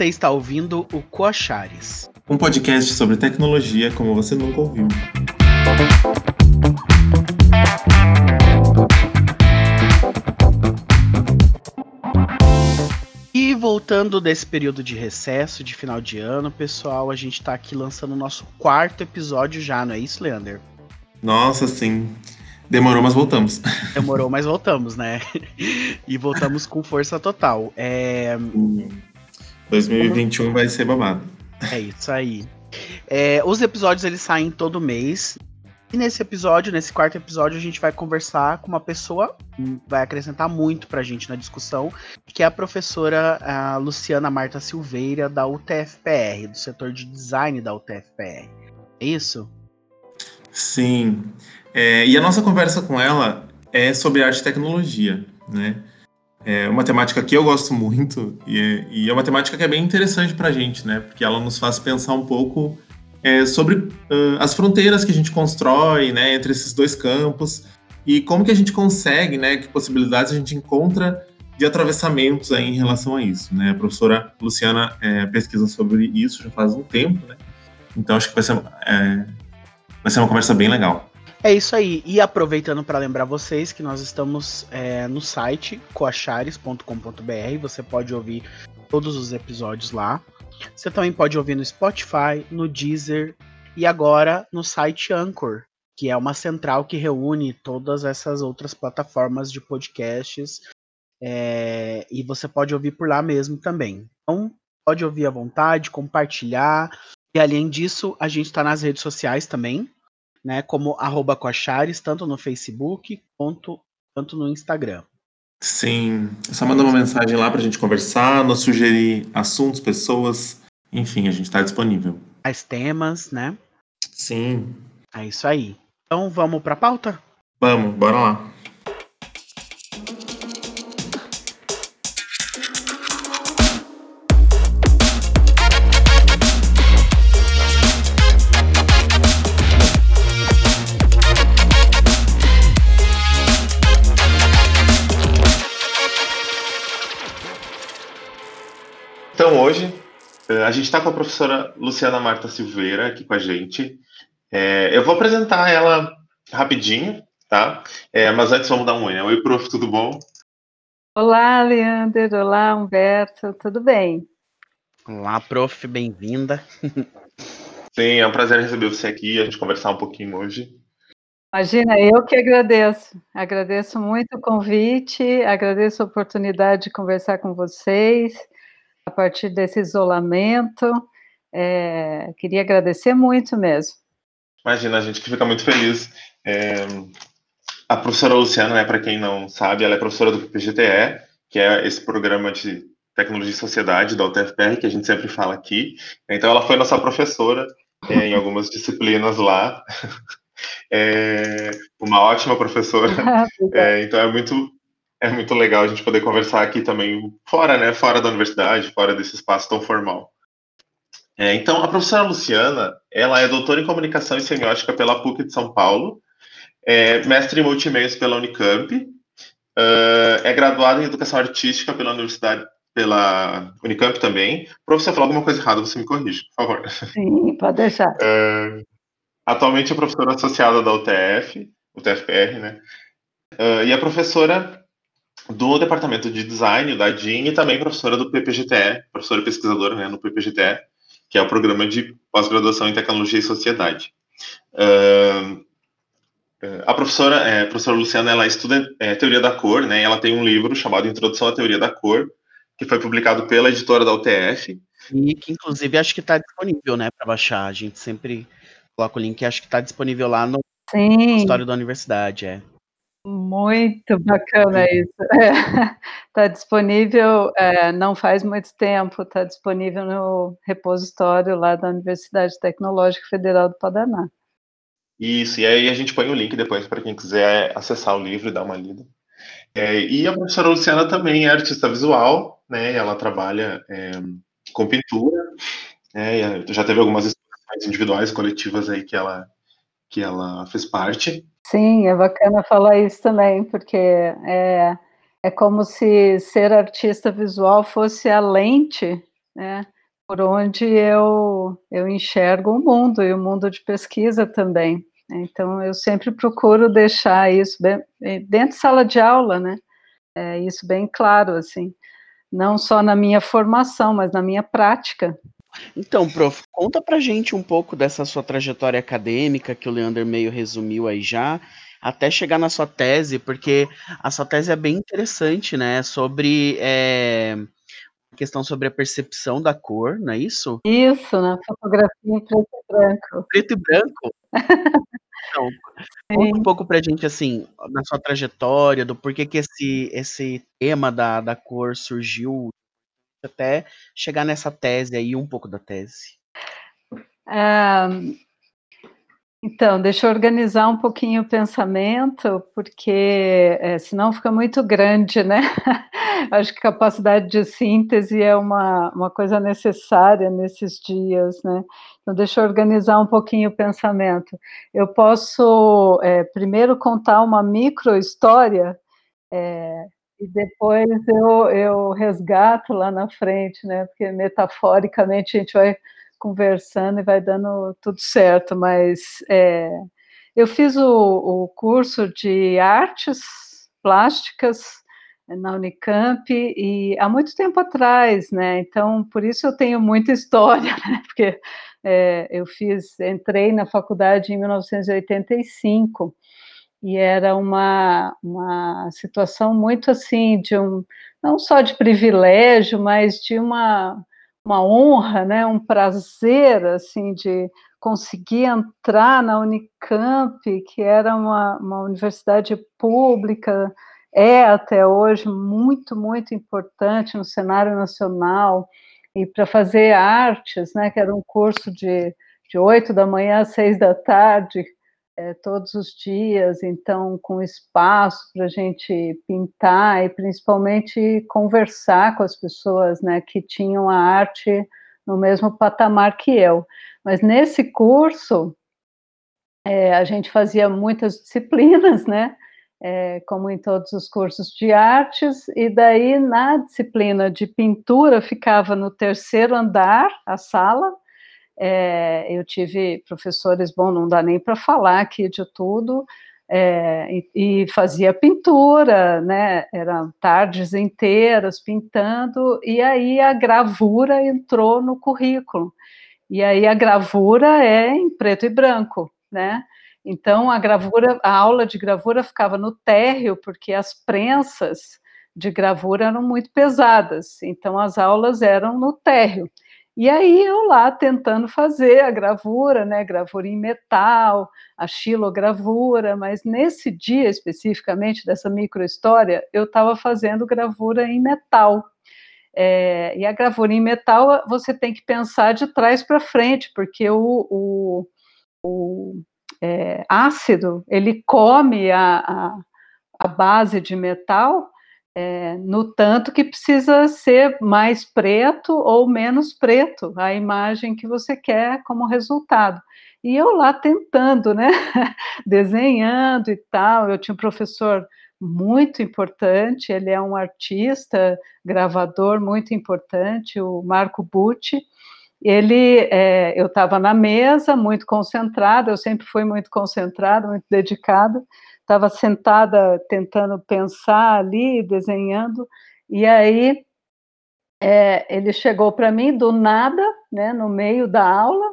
Você está ouvindo o Coachares. Um podcast sobre tecnologia como você nunca ouviu. E voltando desse período de recesso, de final de ano, pessoal, a gente está aqui lançando o nosso quarto episódio já, não é isso, Leander? Nossa, sim. Demorou, mas voltamos. Demorou, mas voltamos, né? E voltamos com força total. É... 2021 vai ser babado. É isso aí. É, os episódios eles saem todo mês. E nesse episódio, nesse quarto episódio, a gente vai conversar com uma pessoa que vai acrescentar muito pra gente na discussão, que é a professora a Luciana Marta Silveira, da UTFPR, do setor de design da UTFPR. É isso? Sim. É, e a nossa conversa com ela é sobre arte e tecnologia, né? É uma temática que eu gosto muito e, e é uma temática que é bem interessante para a gente, né? Porque ela nos faz pensar um pouco é, sobre uh, as fronteiras que a gente constrói, né, entre esses dois campos e como que a gente consegue, né, que possibilidades a gente encontra de atravessamentos aí em relação a isso, né? A professora Luciana é, pesquisa sobre isso já faz um tempo, né? Então acho que vai ser, é, vai ser uma conversa bem legal. É isso aí. E aproveitando para lembrar vocês que nós estamos é, no site coachares.com.br. Você pode ouvir todos os episódios lá. Você também pode ouvir no Spotify, no Deezer e agora no site Anchor, que é uma central que reúne todas essas outras plataformas de podcasts. É, e você pode ouvir por lá mesmo também. Então, pode ouvir à vontade, compartilhar. E além disso, a gente está nas redes sociais também né, como arroba Coachares, tanto no Facebook quanto, quanto no Instagram. Sim, é só mandar uma mensagem lá para a gente conversar, nos sugerir assuntos, pessoas, enfim, a gente está disponível. As temas, né? Sim. É isso aí. Então vamos para a pauta? Vamos, bora lá. A gente está com a professora Luciana Marta Silveira aqui com a gente. É, eu vou apresentar ela rapidinho, tá? É, mas antes vamos dar um oi. Né? Oi, prof, tudo bom? Olá, Leander. Olá, Humberto. Tudo bem? Olá, prof. Bem-vinda. Sim, é um prazer receber você aqui, a gente conversar um pouquinho hoje. Imagina, eu que agradeço. Agradeço muito o convite, agradeço a oportunidade de conversar com vocês a partir desse isolamento. É, queria agradecer muito mesmo. Imagina, a gente que fica muito feliz. É, a professora Luciana, né, para quem não sabe, ela é professora do PGTE, que é esse programa de tecnologia e sociedade da UTFPR, que a gente sempre fala aqui. Então, ela foi nossa professora é, em algumas disciplinas lá. É, uma ótima professora. É, então, é muito é muito legal a gente poder conversar aqui também fora, né? Fora da universidade, fora desse espaço tão formal. É, então, a professora Luciana, ela é doutora em comunicação e semiótica pela PUC de São Paulo, é mestre em multimeios pela Unicamp, uh, é graduada em educação artística pela Universidade, pela Unicamp também. Professor, falou alguma coisa errada, você me corrige, por favor. Sim, pode deixar. Uh, atualmente é professora associada da UTF, UTFPR, né? Uh, e é professora do Departamento de Design, da DIN, e também professora do PPGTE, professora pesquisadora né, no PPGTE, que é o programa de pós-graduação em Tecnologia e Sociedade. Uh, a professora, é, a professora Luciana, ela estuda é, teoria da cor, né? Ela tem um livro chamado Introdução à Teoria da Cor, que foi publicado pela editora da UTF. E que, inclusive, acho que está disponível, né, para baixar. A gente sempre coloca o link, acho que está disponível lá no Sim. História da Universidade, é. Muito bacana isso. Está é, disponível, é, não faz muito tempo, está disponível no repositório lá da Universidade Tecnológica Federal do Paraná. Isso, e aí a gente põe o link depois para quem quiser acessar o livro e dar uma lida. É, e a professora Luciana também é artista visual, né? Ela trabalha é, com pintura, né, já teve algumas exposições individuais, coletivas aí que ela que ela fez parte. Sim, é bacana falar isso também, porque é, é como se ser artista visual fosse a lente né, por onde eu, eu enxergo o mundo e o mundo de pesquisa também. Então, eu sempre procuro deixar isso bem, dentro de sala de aula, né? É, isso bem claro, assim, não só na minha formação, mas na minha prática. Então, prof, conta pra gente um pouco dessa sua trajetória acadêmica, que o Leander meio resumiu aí já, até chegar na sua tese, porque a sua tese é bem interessante, né? Sobre é, questão sobre a percepção da cor, não é isso? Isso, na fotografia em preto e branco. Preto e branco? então, conta um pouco pra gente, assim, na sua trajetória, do porquê que esse, esse tema da, da cor surgiu, até chegar nessa tese aí, um pouco da tese. Um, então, deixa eu organizar um pouquinho o pensamento, porque é, senão fica muito grande, né? Acho que capacidade de síntese é uma, uma coisa necessária nesses dias, né? Então, deixa eu organizar um pouquinho o pensamento. Eu posso é, primeiro contar uma micro história é, e depois eu, eu resgato lá na frente, né? Porque metaforicamente a gente vai conversando e vai dando tudo certo, mas é, eu fiz o, o, curso de artes plásticas na Unicamp e há muito tempo atrás, né? Então, por isso eu tenho muita história, né? Porque é, eu fiz, entrei na faculdade em 1985 e era uma, uma situação muito assim de um não só de privilégio, mas de uma uma honra, né, um prazer assim de conseguir entrar na Unicamp, que era uma, uma universidade pública, é até hoje muito, muito importante no cenário nacional, e para fazer artes, né, que era um curso de, de 8 da manhã às 6 da tarde, é, todos os dias, então com espaço para a gente pintar e principalmente conversar com as pessoas né, que tinham a arte no mesmo patamar que eu. Mas nesse curso, é, a gente fazia muitas disciplinas, né? É, como em todos os cursos de artes, e daí na disciplina de pintura ficava no terceiro andar a sala, é, eu tive professores, bom, não dá nem para falar aqui de tudo, é, e, e, fazia pintura, né? Eram tardes inteiras pintando, e aí a gravura entrou no currículo. E aí a gravura é em preto e branco, né? Então a gravura, a aula de gravura ficava no térreo, porque as prensas de gravura eram muito pesadas, então as aulas eram no térreo. E aí eu lá tentando fazer a gravura, né, gravura em metal, a xilogravura, mas nesse dia especificamente dessa microhistória, eu estava fazendo gravura em metal. É, e a gravura em metal você tem que pensar de trás para frente, porque o, o, o é, ácido ele come a, a, a base de metal é, no tanto que precisa ser mais preto ou menos preto a imagem que você quer como resultado. E eu lá tentando, né, desenhando e tal. Eu tinha um professor muito importante, ele é um artista, gravador muito importante, o Marco Bucci. Ele, é, eu estava na mesa, muito concentrada, eu sempre fui muito concentrada, muito dedicada, estava sentada tentando pensar ali, desenhando, e aí é, ele chegou para mim do nada, né, no meio da aula,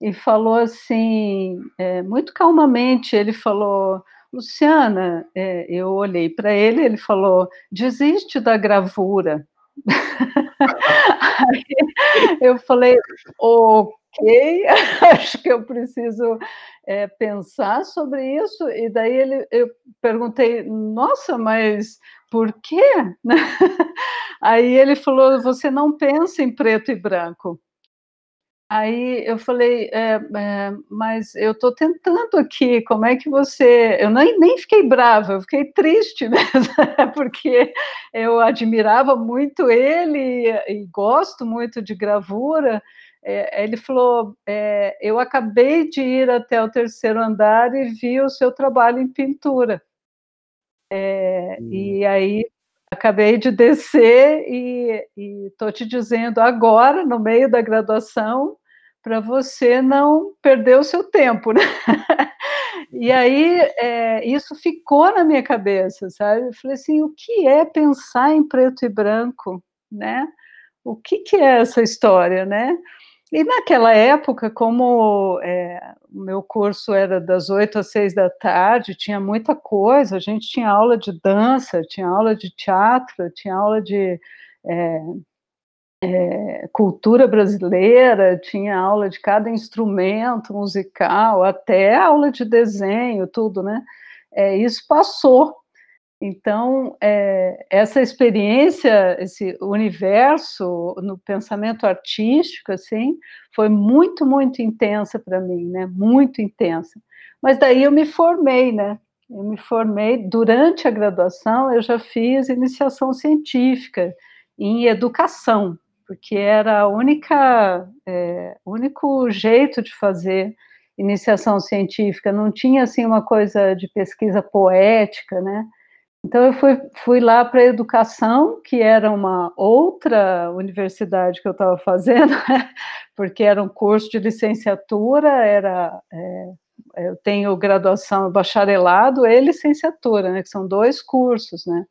e falou assim, é, muito calmamente, ele falou, Luciana, é, eu olhei para ele, ele falou, desiste da gravura. Eu falei, ok, acho que eu preciso é, pensar sobre isso, e daí ele, eu perguntei, nossa, mas por quê? Aí ele falou, você não pensa em preto e branco. Aí eu falei, é, é, mas eu estou tentando aqui, como é que você. Eu nem, nem fiquei brava, eu fiquei triste mesmo, porque eu admirava muito ele e gosto muito de gravura, é, ele falou: é, Eu acabei de ir até o terceiro andar e vi o seu trabalho em pintura. É, hum. E aí acabei de descer e estou te dizendo agora, no meio da graduação, para você não perder o seu tempo, né? E aí é, isso ficou na minha cabeça, sabe? Eu falei assim, o que é pensar em preto e branco, né? O que, que é essa história, né? E naquela época, como é, o meu curso era das oito às seis da tarde, tinha muita coisa, a gente tinha aula de dança, tinha aula de teatro, tinha aula de é, é, cultura brasileira, tinha aula de cada instrumento musical, até aula de desenho, tudo, né? É, isso passou então, é, essa experiência, esse universo no pensamento artístico, assim, foi muito, muito intensa para mim, né? Muito intensa. Mas daí eu me formei, né? Eu me formei durante a graduação, eu já fiz iniciação científica em educação, porque era única, é, único jeito de fazer iniciação científica. Não tinha assim uma coisa de pesquisa poética, né? Então, eu fui, fui lá para a educação, que era uma outra universidade que eu estava fazendo, porque era um curso de licenciatura, era, é, eu tenho graduação bacharelado e licenciatura, né? que são dois cursos, né?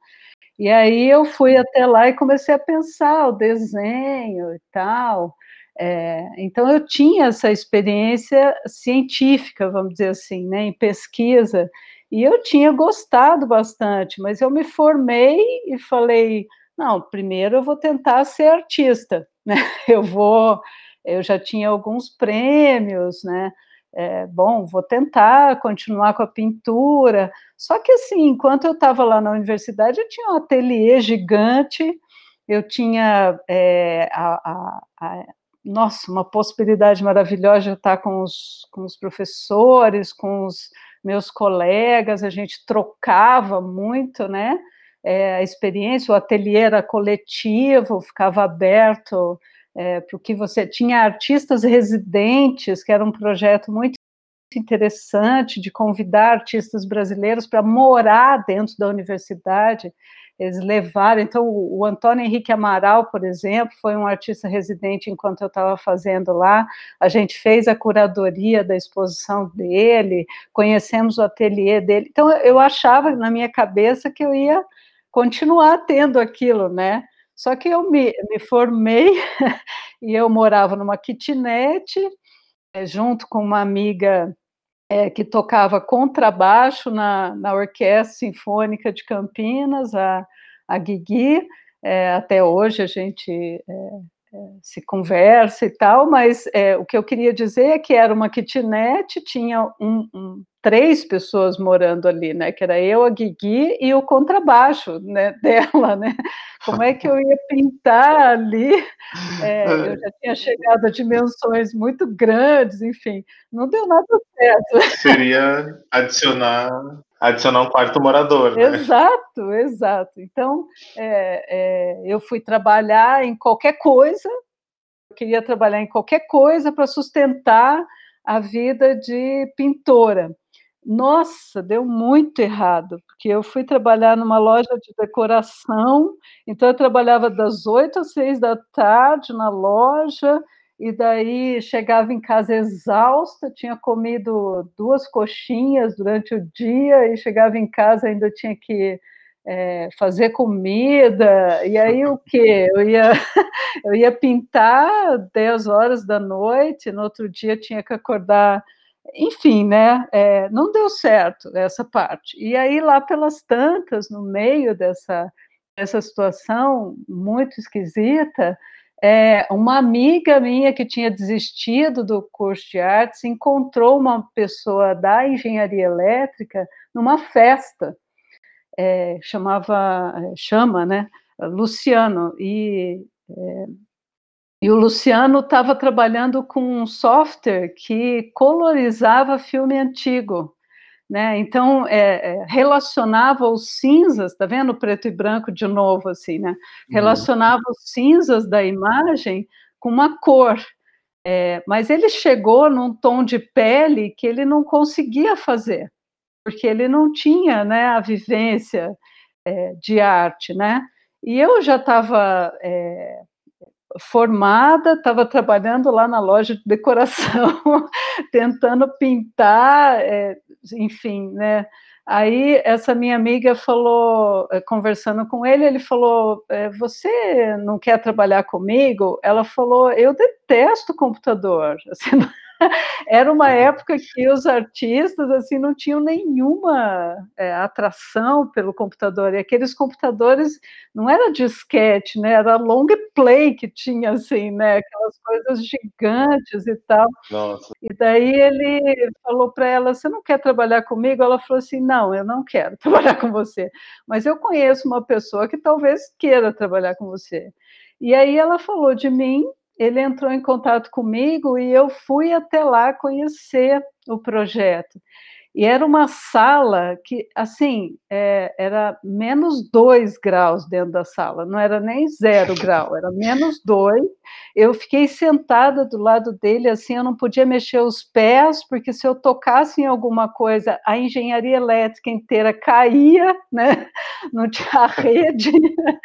E aí eu fui até lá e comecei a pensar o desenho e tal. É, então eu tinha essa experiência científica, vamos dizer assim, né, em pesquisa, e eu tinha gostado bastante, mas eu me formei e falei, não, primeiro eu vou tentar ser artista, né? Eu vou, eu já tinha alguns prêmios, né? É, bom, vou tentar continuar com a pintura. Só que assim, enquanto eu estava lá na universidade, eu tinha um ateliê gigante, eu tinha é, a, a, a, nossa, uma possibilidade maravilhosa de estar com os, com os professores, com os meus colegas, a gente trocava muito, né? É, a experiência, o ateliê era coletivo, ficava aberto é, para o que você tinha artistas residentes, que era um projeto muito interessante de convidar artistas brasileiros para morar dentro da universidade eles levaram. Então, o, Antônio Henrique Amaral, por exemplo, foi um artista residente enquanto eu estava fazendo lá. A gente fez a curadoria da exposição dele, conhecemos o ateliê dele. Então, eu achava na minha cabeça que eu ia continuar tendo aquilo, né? Só que eu me, me formei e eu morava numa kitnet, eh, junto com uma amiga é, que tocava contrabaixo na, na Orquestra Sinfônica de Campinas, a, a Guigui, é, até hoje a gente é, é se conversa e tal, mas é, o que eu queria dizer é que era uma kitnet, tinha um, um, três pessoas morando ali, né, que era eu, a Guigui e o contrabaixo né, dela, né, como é que eu ia pintar ali, é, eu já tinha chegado a dimensões muito grandes, enfim, não deu nada certo. Seria adicionar adicionar um quarto morador. Né? Exato, exato. Então, é, é, eu fui trabalhar em qualquer coisa, eu queria trabalhar em qualquer coisa para sustentar a vida de pintora. Nossa, deu muito errado, porque eu fui trabalhar numa loja de decoração, então eu trabalhava das 8 às 6 da tarde na loja, e daí chegava em casa exausta, tinha comido duas coxinhas durante o dia, e chegava em casa ainda tinha que é, fazer comida, e aí o que? Eu ia, eu ia pintar 10 horas da noite, no outro dia tinha que acordar enfim, né, é, não deu certo essa parte. E aí, lá pelas tantas, no meio dessa, dessa situação muito esquisita, é, uma amiga minha que tinha desistido do curso de artes encontrou uma pessoa da engenharia elétrica numa festa, é, chamava, chama, né, Luciano, e é, e o Luciano estava trabalhando com um software que colorizava filme antigo. Né? Então, é, é, relacionava os cinzas, tá vendo preto e branco de novo, assim, né? Uhum. Relacionava os cinzas da imagem com uma cor. É, mas ele chegou num tom de pele que ele não conseguia fazer, porque ele não tinha né, a vivência é, de arte, né? E eu já estava é, formada, estava trabalhando lá na loja de decoração, tentando pintar, é, enfim, né? Aí essa minha amiga falou, é, conversando com ele, ele falou: é, "Você não quer trabalhar comigo?" Ela falou: "Eu detesto computador." Assim, era uma época que os artistas assim não tinham nenhuma é, atração pelo computador e aqueles computadores não era disquete, né? Era long play que tinha assim, né? Aquelas coisas gigantes e tal. Nossa. E daí ele falou para ela: "Você não quer trabalhar comigo?" Ela falou assim: "Não, eu não quero trabalhar com você, mas eu conheço uma pessoa que talvez queira trabalhar com você." E aí ela falou de mim ele entrou em contato comigo e eu fui até lá conhecer o projeto. E era uma sala que, assim, é, era menos dois graus dentro da sala, não era nem zero grau, era menos dois. Eu fiquei sentada do lado dele, assim, eu não podia mexer os pés, porque se eu tocasse em alguma coisa, a engenharia elétrica inteira caía, né? Não tinha rede.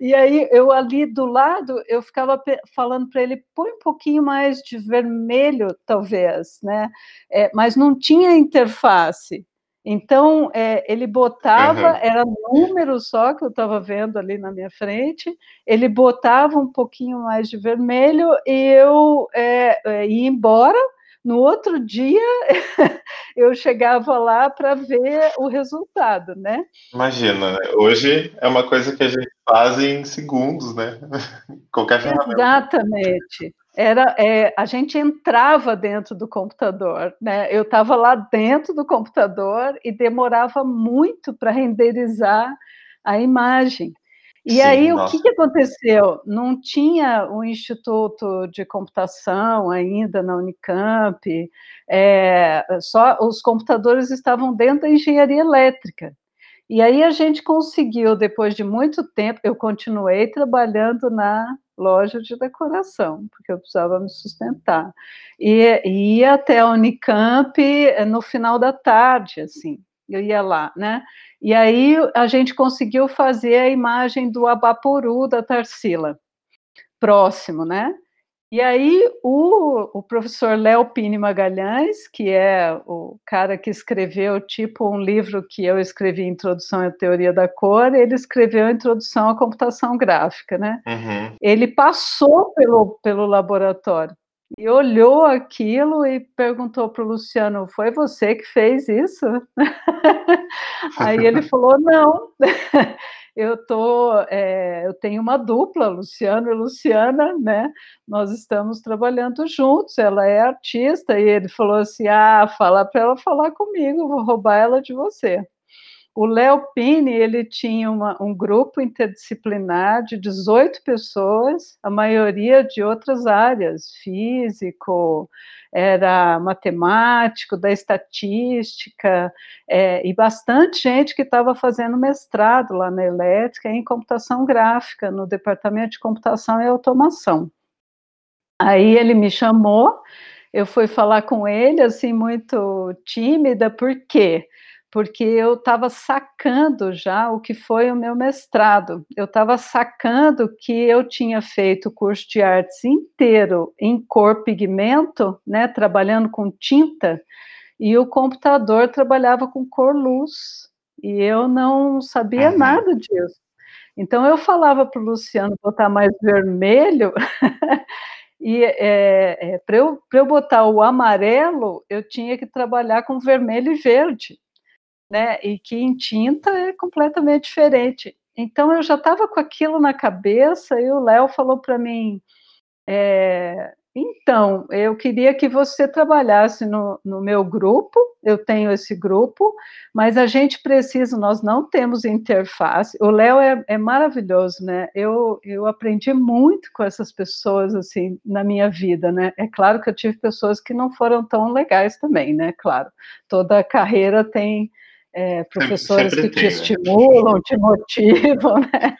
E aí, eu ali do lado, eu ficava falando para ele, põe um pouquinho mais de vermelho, talvez, né? É, mas não tinha interface face. Então, é, ele botava, uhum. era número só que eu estava vendo ali na minha frente, ele botava um pouquinho mais de vermelho e eu é, é, ia embora. No outro dia, eu chegava lá para ver o resultado, né? Imagina, né? hoje é uma coisa que a gente faz em segundos, né? Qualquer ferramenta. Exatamente era é, a gente entrava dentro do computador, né? Eu estava lá dentro do computador e demorava muito para renderizar a imagem. E Sim, aí nossa. o que, que aconteceu? Não tinha o um Instituto de Computação ainda na Unicamp, é, só os computadores estavam dentro da engenharia elétrica. E aí a gente conseguiu, depois de muito tempo, eu continuei trabalhando na loja de decoração, porque eu precisava me sustentar. E, ia até a Unicamp eh, no final da tarde, assim, eu ia lá, né? E aí a gente conseguiu fazer a imagem do Abaporu da Tarsila, próximo, né? E aí o, o professor Léo Pini Magalhães, que é o cara que escreveu tipo um livro que eu escrevi, Introdução à Teoria da Cor, ele escreveu a Introdução à Computação Gráfica, né? Uhum. Ele passou pelo, pelo laboratório e olhou aquilo e perguntou para o Luciano: Foi você que fez isso? Aí ele falou: Não, eu tô, é, eu tenho uma dupla, Luciano e Luciana, né? Nós estamos trabalhando juntos. Ela é artista e ele falou assim: ah, fala para ela falar comigo, vou roubar ela de você. O Léo Pini, ele tinha uma, um grupo interdisciplinar de 18 pessoas, a maioria de outras áreas, físico, era matemático, da estatística, é, e bastante gente que estava fazendo mestrado lá na elétrica em computação gráfica, no departamento de computação e automação. Aí ele me chamou, eu fui falar com ele, assim, muito tímida, por quê? porque eu estava sacando já o que foi o meu mestrado. Eu estava sacando que eu tinha feito o curso de artes inteiro em cor pigmento, né, trabalhando com tinta, e o computador trabalhava com cor luz. E eu não sabia uhum. nada disso. Então eu falava para o Luciano botar mais vermelho. E é, é, para eu, eu botar o amarelo, eu tinha que trabalhar com vermelho e verde né? E que em tinta é completamente diferente. Então eu já estava com aquilo na cabeça e o Léo falou para mim: é, então, eu queria que você trabalhasse no, no, meu grupo, eu tenho esse grupo, mas a gente precisa, nós não temos interface. O Léo é, é, maravilhoso, né? Eu, eu aprendi muito com essas pessoas, assim, na minha vida, né? É claro que eu tive pessoas que não foram tão legais também, né? Claro, toda carreira tem é, professores sempre, sempre que tem, te né? estimulam, te motivam, né?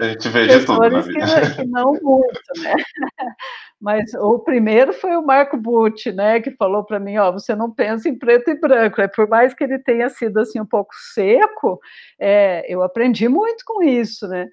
A gente vê de tudo na vida. Que, que não muito, né? Mas o primeiro foi o Marco Butti, né, que falou para mim, ó, você não pensa em preto e branco, é por mais que ele tenha sido assim um pouco seco, é, eu aprendi muito com isso, né?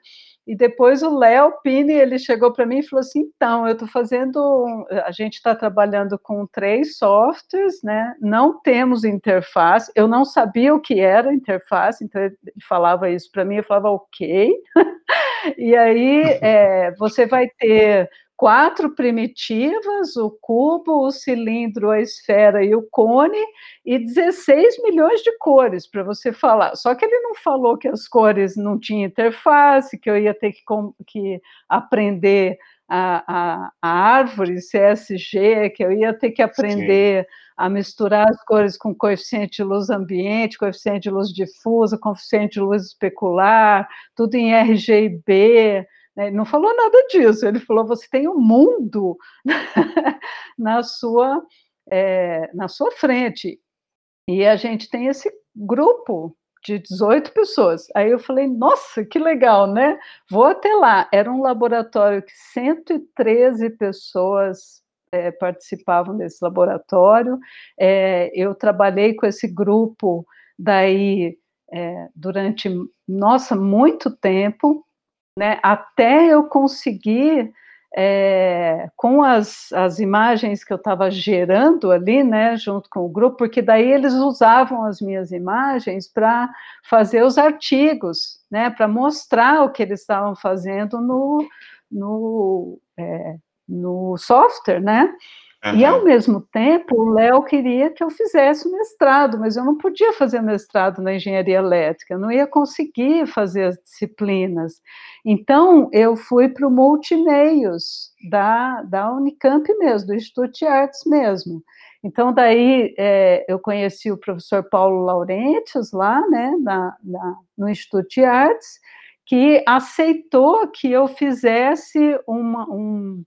E depois o Léo Pini, ele chegou para mim e falou assim, então, eu estou fazendo, a gente está trabalhando com três softwares, né, não temos interface, eu não sabia o que era interface, então ele falava isso para mim, eu falava, ok, e aí é, você vai ter quatro primitivas, o cubo, o cilindro, a esfera e o cone, e 16 milhões de cores para você falar. Só que ele não falou que as cores não tinham interface, que eu ia ter que, que aprender a, a, a, árvore CSG, que eu ia ter que aprender Sim. a misturar as cores com coeficiente de luz ambiente, coeficiente de luz difusa, coeficiente de luz especular, tudo em RGB? Ele não falou nada disso, ele falou: você tem um mundo na sua, é, na sua frente. E a gente tem esse grupo de 18 pessoas. Aí eu falei, nossa, que legal, né? Vou até lá. Era um laboratório que 113 pessoas é, participavam desse laboratório. É, eu trabalhei com esse grupo daí é, durante, nossa, muito tempo né, até eu conseguir, é, com as, as imagens que eu estava gerando ali, né, junto com o grupo, porque daí eles usavam as minhas imagens para fazer os artigos, né, para mostrar o que eles estavam fazendo no, no, é, no software, né, Uhum. E, ao mesmo tempo, o Léo queria que eu fizesse o mestrado, mas eu não podia fazer mestrado na engenharia elétrica, não ia conseguir fazer as disciplinas. Então, eu fui para o Multimeios, da, da Unicamp mesmo, do Instituto de Artes mesmo. Então, daí é, eu conheci o professor Paulo Laurentius lá, né, na, na, no Instituto de Artes, que aceitou que eu fizesse uma, um,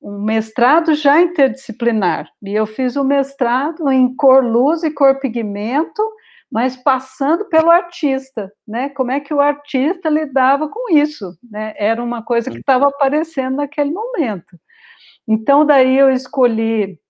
um mestrado já interdisciplinar. E eu fiz o um mestrado em cor luz e cor pigmento, mas passando pelo artista, né? Como é que o artista lidava com isso, né? Era uma coisa que estava aparecendo naquele momento. Então, daí eu escolhi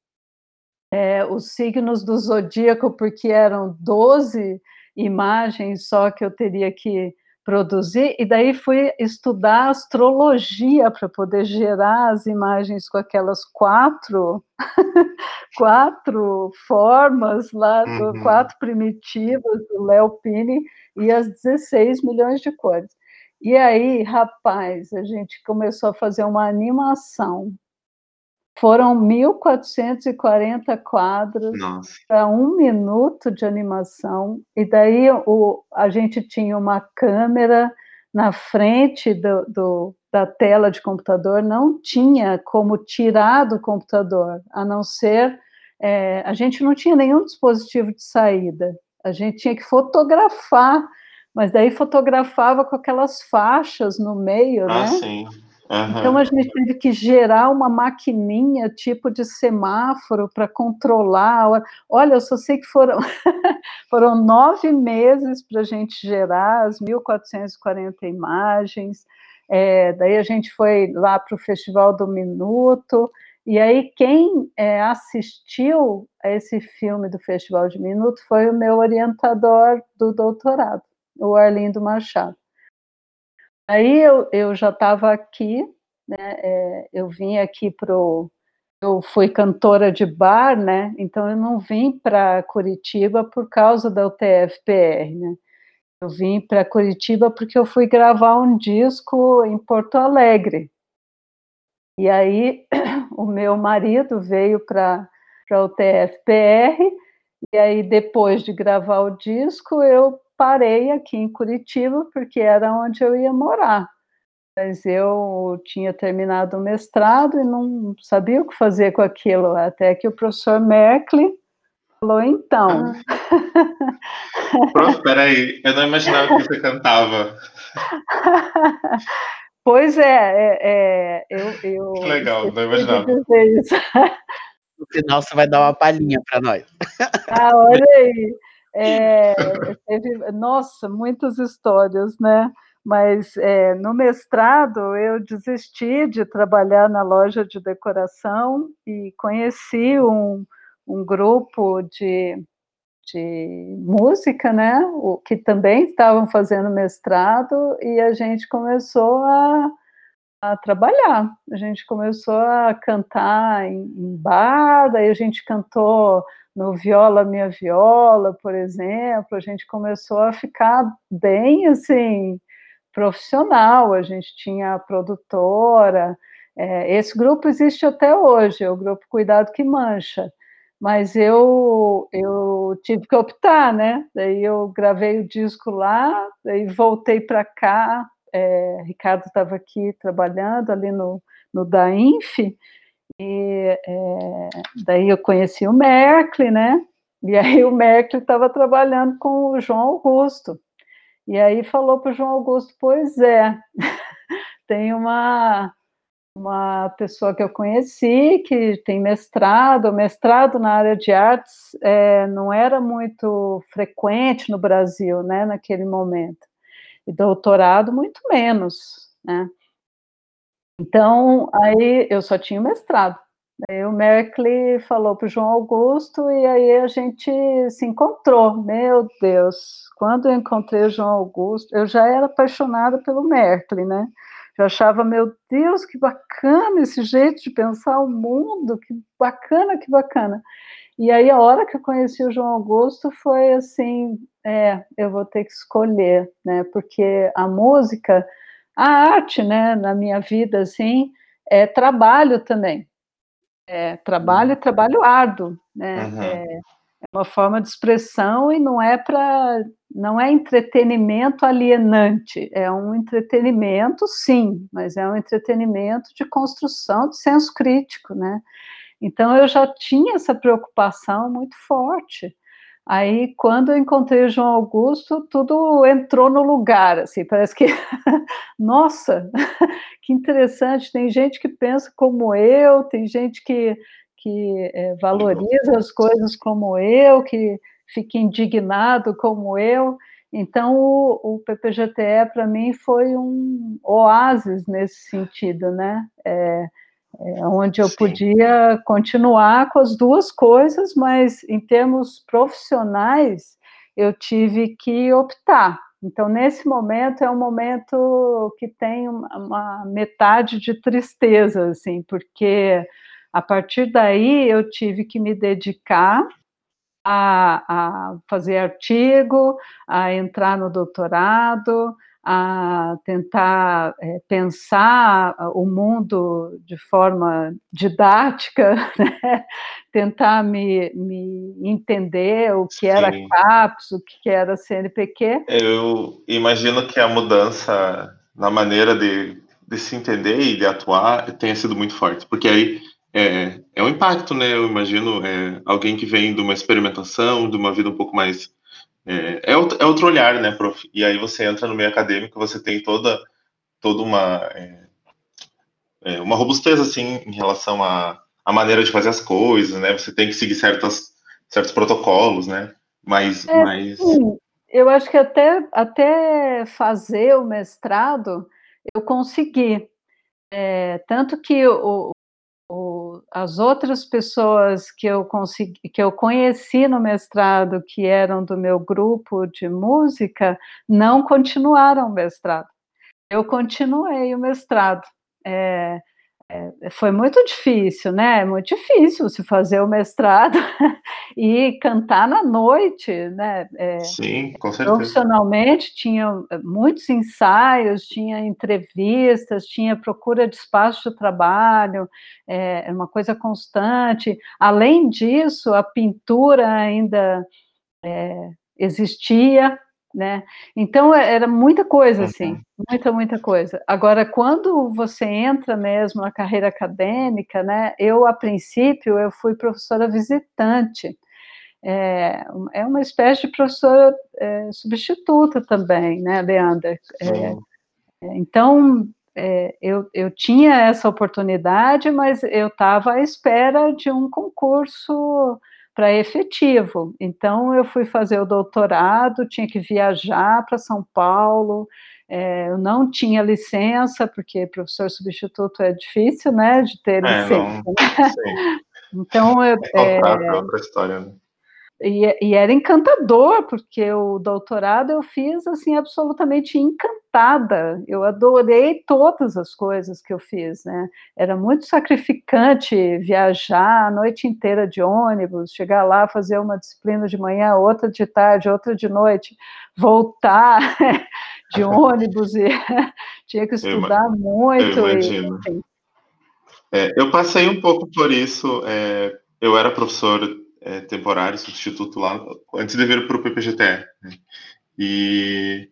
é, os signos do zodíaco, porque eram 12 imagens só que eu teria que produzir, e daí fui estudar astrologia para poder gerar as imagens com aquelas quatro, quatro formas lá, uhum. quatro primitivas do Léo Pini e as 16 milhões de cores. E aí, rapaz, a gente começou a fazer uma animação foram 1.440 quadros para um minuto de animação, e daí o, a gente tinha uma câmera na frente do, do, da tela de computador, não tinha como tirar do computador, a não ser. É, a gente não tinha nenhum dispositivo de saída, a gente tinha que fotografar, mas daí fotografava com aquelas faixas no meio, ah, né? Sim Então a gente teve que gerar uma maquininha tipo de semáforo para controlar. Olha, eu só sei que foram, foram nove meses para a gente gerar as 1.440 imagens. É, daí a gente foi lá para o Festival do Minuto. E aí quem é, assistiu a esse filme do Festival de Minuto foi o meu orientador do doutorado, o Arlindo Machado. Aí eu, eu já estava aqui, né? É, eu vim aqui pro eu fui cantora de bar, né? Então eu não vim para Curitiba por causa da UTFPR, né? Eu vim para Curitiba porque eu fui gravar um disco em Porto Alegre. E aí o meu marido veio para para o TFPR e aí depois de gravar o disco eu parei aqui em Curitiba, porque era onde eu ia morar. Mas eu tinha terminado o mestrado e não sabia o que fazer com aquilo, até que o professor Merkley falou, então... Ah. Prof, peraí, eu não imaginava que você cantava. Pois é, é, é eu, eu... Que legal, não imaginava. No final você vai dar uma palhinha para nós. Ah, olha aí. É, teve, nossa, muitas histórias, né? Mas é, no mestrado eu desisti de trabalhar na loja de decoração e conheci um, um grupo de, de música, né? O, que também estavam fazendo mestrado e a gente começou a, a trabalhar. A gente começou a cantar em, em bar, daí a gente cantou no Viola Minha Viola, por exemplo, a gente começou a ficar bem assim profissional, a gente tinha a produtora. É, esse grupo existe até hoje, é o grupo Cuidado que Mancha. Mas eu, eu tive que optar, né? Daí eu gravei o disco lá, daí voltei para cá. É, Ricardo estava aqui trabalhando ali no, no DAINF, e é, daí eu conheci o Merkley, né? E aí o Merkley estava trabalhando com o João Augusto. E aí falou para o João Augusto, pois é, tem uma, uma pessoa que eu conheci que tem mestrado, mestrado na área de artes é, não era muito frequente no Brasil, né, naquele momento, e doutorado muito menos, né. Então, aí eu só tinha mestrado. Aí o Merkley falou para o João Augusto e aí a gente se encontrou. Meu Deus, quando eu encontrei o João Augusto, eu já era apaixonada pelo Merkley, né? Já achava, meu Deus, que bacana esse jeito de pensar o mundo, que bacana, que bacana. E aí a hora que eu conheci o João Augusto foi assim, é, eu vou ter que escolher, né? Porque a música, a arte, né, na minha vida, assim, é trabalho também é, trabalho e trabalho árduo, né? Uhum. É, é, uma forma de expressão e não é para não é entretenimento alienante, é um entretenimento, sim, mas é um entretenimento de construção de senso crítico, né? Então eu já tinha essa preocupação muito forte. Aí, quando eu encontrei o João Augusto, tudo entrou no lugar, assim, parece que, nossa, que interessante, tem gente que pensa como eu, tem gente que, que é, valoriza as coisas como eu, que fica indignado como eu, então o, o PPGTE para mim foi um oásis nesse sentido, né, é, é, onde eu Sim. podia continuar com as duas coisas, mas em termos profissionais eu tive que optar. Então, nesse momento é um momento que tem uma, metade de tristeza, assim, porque a partir daí eu tive que me dedicar a, a fazer artigo, a entrar no doutorado, a tentar é, pensar o mundo de forma didática, né? tentar me, me, entender o que Sim. era CAPS, o que era CNPq. Eu imagino que a mudança na maneira de, de se entender e de atuar tenha sido muito forte, porque aí é, é um impacto, né? Eu imagino é, alguém que vem de uma experimentação, de uma vida um pouco mais é, é, outro, é outro olhar, né, prof? E aí você entra no meio acadêmico, você tem toda, toda uma, é, é, uma robustez, assim, em relação à, à maneira de fazer as coisas, né? Você tem que seguir certas, certos protocolos, né? Mas, é, mas... Sim. Eu acho que até, até fazer o mestrado, eu consegui. É, tanto que o, o, as outras pessoas que eu consegui, que eu conheci no mestrado, que eram do meu grupo de música, não continuaram o mestrado. Eu continuei o mestrado. É, é, foi muito difícil, né? É muito difícil se fazer o mestrado e cantar na noite, né? É, Sim, com certeza. Profissionalmente, tinha eh, muitos ensaios, tinha entrevistas, tinha procura de espaço de trabalho, é, é uma coisa constante. Além disso, a pintura ainda é, existia, né? Então é, era muita coisa assim, uhum. muita muita coisa. Agora quando você entra mesmo na carreira acadêmica, né? Eu a princípio eu fui professora visitante, é, é uma espécie de professora é, substituta também, né, Leandra? É, então é, eu, eu tinha essa oportunidade, mas eu estava à espera de um concurso para efetivo. Então, eu fui fazer o doutorado, tinha que viajar para São Paulo, é, eu não tinha licença, porque professor substituto é difícil, né, de ter é, licença. Não, né? então, eu, é, é, outra história, né? E, e, era encantador, porque o doutorado eu fiz assim absolutamente encantada. Eu adorei todas as coisas que eu fiz, né? Era muito sacrificante viajar a noite inteira de ônibus, chegar lá, fazer uma disciplina de manhã, outra de tarde, outra de noite, voltar de ônibus e tinha que estudar eu, muito. Eu imagino. E, é, eu passei um pouco por isso. É, eu era professor é, temporário, substituto lá, antes de vir para o PPGTE. Né? E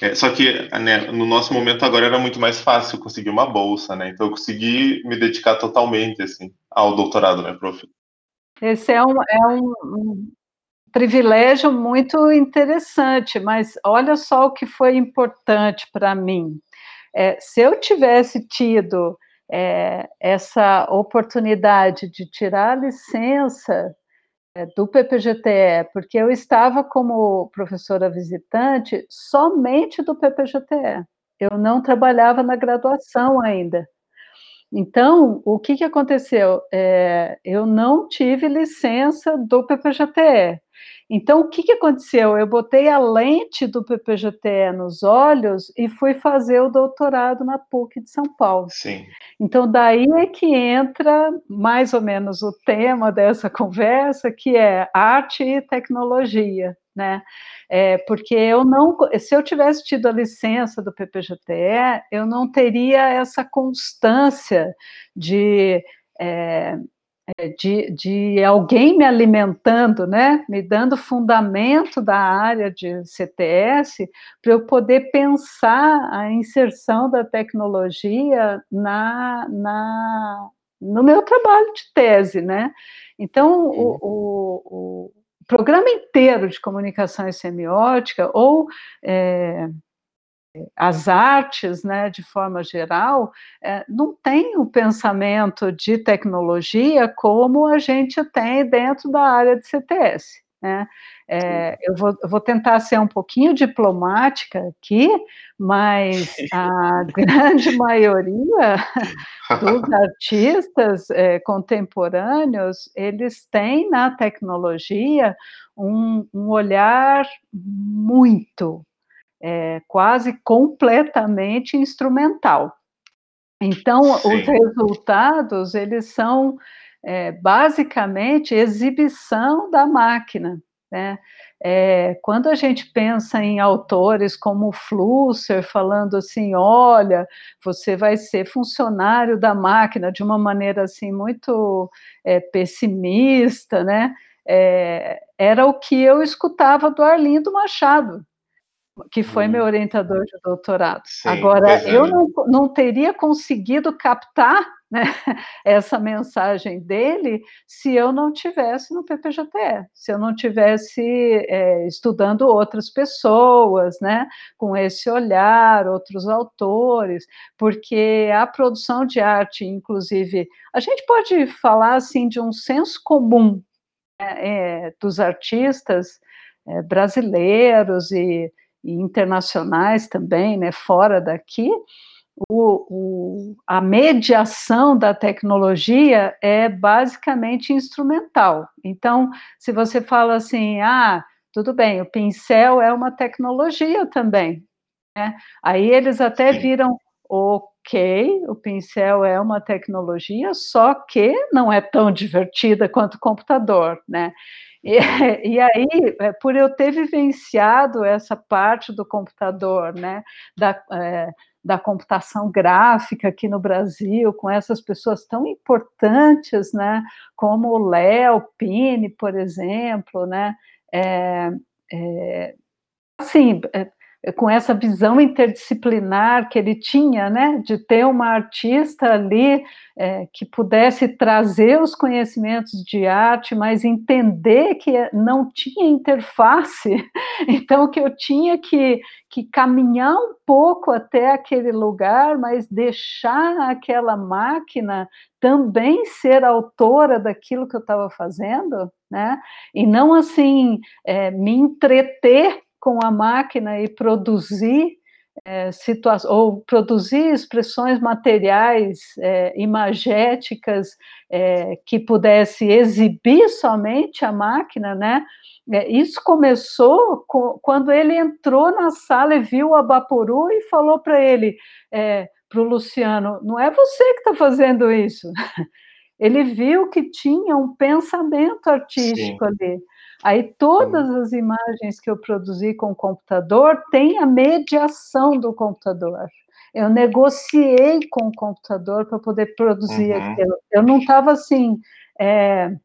é, só que né, no nosso momento agora era muito mais fácil conseguir uma bolsa, né? Então eu consegui me dedicar totalmente assim ao doutorado, né, prof? Esse é um, é um, privilégio muito interessante, mas olha só o que foi importante para mim. É, se eu tivesse tido é, essa oportunidade de tirar a licença do PPGTE, porque eu estava como professora visitante somente do PPGTE. Eu não trabalhava na graduação ainda. Então, o que, que aconteceu? É, eu não tive licença do PPGTE. Então, o que, que aconteceu? Eu botei a lente do PPGTE nos olhos e fui fazer o doutorado na PUC de São Paulo. Sim. Então, daí é que entra mais ou menos o tema dessa conversa, que é arte e tecnologia, né? É, porque eu não, se eu tivesse tido a licença do PPGTE, eu não teria essa constância de é, de, de alguém me alimentando, né, me dando fundamento da área de CTS para eu poder pensar a inserção da tecnologia na, na, no meu trabalho de tese, né? Então, o, o, o programa inteiro de comunicação e semiótica, ou é, as artes, né, de forma geral, é, não tem o pensamento de tecnologia como a gente tem dentro da área de CTS. Né? É, eu, vou, eu, vou, tentar ser um pouquinho diplomática aqui, mas a grande maioria dos artistas é, contemporâneos, eles têm na tecnologia um, um olhar muito, é, quase completamente instrumental. Então, Sim. os resultados, eles são é, basicamente exibição da máquina, né? É, quando a gente pensa em autores como Flusser falando assim, olha, você vai ser funcionário da máquina de uma maneira assim muito é, pessimista, né? É, era o que eu escutava do Arlindo Machado, que foi meu uhum. orientador de doutorado. Sim, Agora, é. eu não, não teria conseguido captar né, essa mensagem dele se eu não tivesse no PPJTE, se eu não tivesse é, estudando outras pessoas, né, com esse olhar, outros autores, porque a produção de arte, inclusive, a gente pode falar assim de um senso comum né, é, dos artistas é, brasileiros e e internacionais também, né, fora daqui, o, o, a mediação da tecnologia é basicamente instrumental. Então, se você fala assim, ah, tudo bem, o pincel é uma tecnologia também, né? Aí eles até viram, ok, o pincel é uma tecnologia, só que não é tão divertida quanto o computador, né? E, e, aí, é, por eu ter vivenciado essa parte do computador, né, da, é, da computação gráfica aqui no Brasil, com essas pessoas tão importantes, né, como o Léo Pini, por exemplo, né, é, é, assim, é, com essa visão interdisciplinar que ele tinha, né, de ter uma artista ali é, que pudesse trazer os conhecimentos de arte, mas entender que não tinha interface, então que eu tinha que, que caminhar um pouco até aquele lugar, mas deixar aquela máquina também ser autora daquilo que eu estava fazendo, né, e não assim é, me entreter com a máquina e produzir é, situações, ou produzir expressões materiais é, imagéticas é, que pudesse exibir somente a máquina, né? É, isso começou com, quando ele entrou na sala e viu a Baporu e falou para ele, é, para o Luciano, não é você que está fazendo isso. Ele viu que tinha um pensamento artístico Sim. ali. Aí todas as imagens que eu produzi com o computador têm a mediação do computador. Eu negociei com o computador para poder produzir uhum. aquilo. Eu não estava assim é,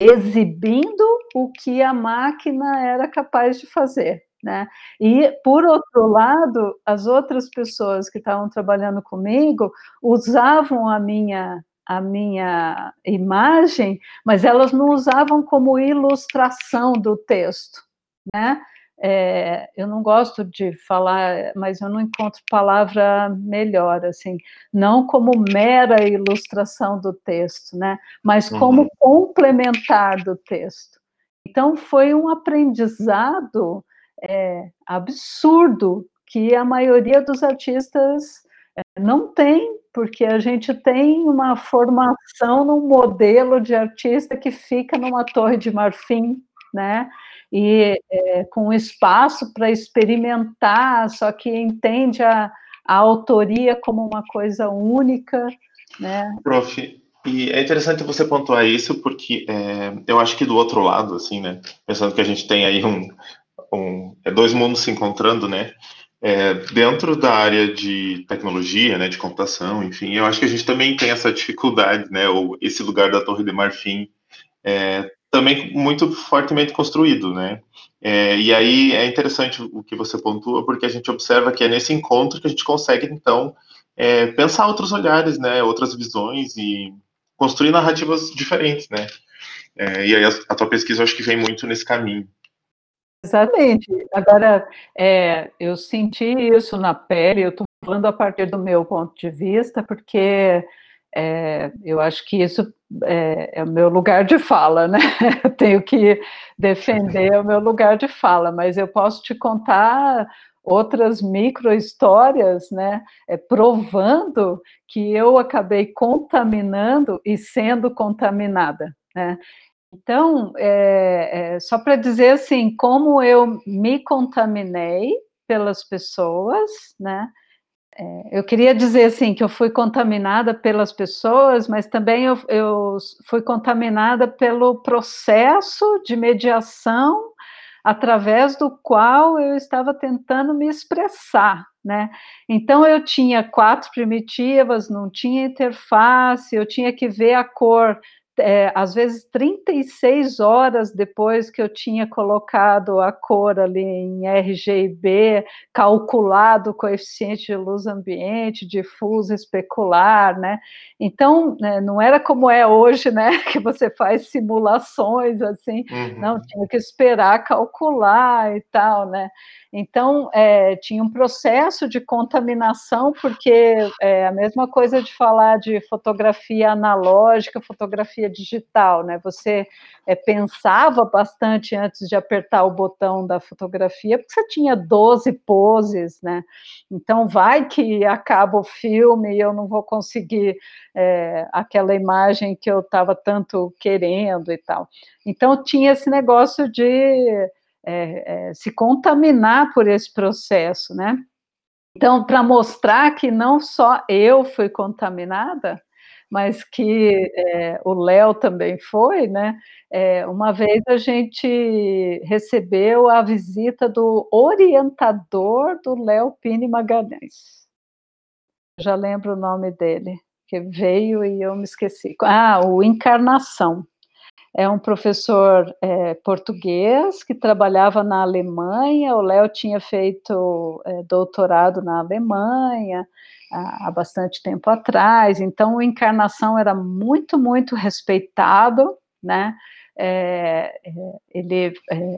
exibindo o que a máquina era capaz de fazer. Né? E, por outro lado, as outras pessoas que estavam trabalhando comigo usavam a minha a minha imagem, mas elas não usavam como ilustração do texto, né? É, eu não gosto de falar, mas eu não encontro palavra melhor, assim, não como mera ilustração do texto, né? Mas uhum. como complementar do texto. Então, foi um aprendizado é, absurdo que a maioria dos artistas é, não tem porque a gente tem uma formação num modelo de artista que fica numa torre de marfim, né? E é, com espaço para experimentar, só que entende a, a autoria como uma coisa única, né? Prof, e é interessante você pontuar isso, porque é, eu acho que do outro lado, assim, né? Pensando que a gente tem aí um, um é dois mundos se encontrando, né? É, dentro da área de tecnologia, né, de computação, enfim, eu acho que a gente também tem essa dificuldade, né, ou esse lugar da Torre de Marfim é, também muito fortemente construído, né, é, e aí é interessante o que você pontua, porque a gente observa que é nesse encontro que a gente consegue, então, é, pensar outros olhares, né, outras visões e construir narrativas diferentes, né, é, e aí a, a tua pesquisa eu acho que vem muito nesse caminho. Exatamente. Agora, é, eu senti isso na pele, eu estou falando a partir do meu ponto de vista, porque é, eu acho que isso é, é, o meu lugar de fala, né? Eu tenho que defender o meu lugar de fala, mas eu posso te contar outras micro histórias, né, é, provando que eu acabei contaminando e sendo contaminada, né? Então, é, é, só para dizer assim, como eu me contaminei pelas pessoas, né? É, eu queria dizer assim que eu fui contaminada pelas pessoas, mas também eu, eu fui contaminada pelo processo de mediação através do qual eu estava tentando me expressar, né? Então eu tinha quatro primitivas, não tinha interface, eu tinha que ver a cor é, às vezes 36 horas depois que eu tinha colocado a cor ali em RGB, calculado o coeficiente de luz ambiente, difuso, especular, né? Então, né, não era como é hoje, né? Que você faz simulações assim, uhum. não, tinha que esperar calcular e tal, né? Então, é, tinha um processo de contaminação, porque é a mesma coisa de falar de fotografia analógica, fotografia digital, né? Você é, pensava bastante antes de apertar o botão da fotografia, porque você tinha 12 poses, né? Então, vai que acaba o filme e eu não vou conseguir é, aquela imagem que eu estava tanto querendo e tal. Então, tinha esse negócio de é, é, se contaminar por esse processo, né? Então, para mostrar que não só eu fui contaminada, mas que é, o Léo também foi, né? É, uma vez a gente recebeu a visita do orientador do Léo Pini Magalhães. Já lembro o nome dele, que veio e eu me esqueci. Ah, o Encarnação é um professor é, português que trabalhava na Alemanha. O Léo tinha feito doutorado na Alemanha há, bastante tempo atrás. Então, o Encarnação era muito, muito respeitado, né? É, é ele é,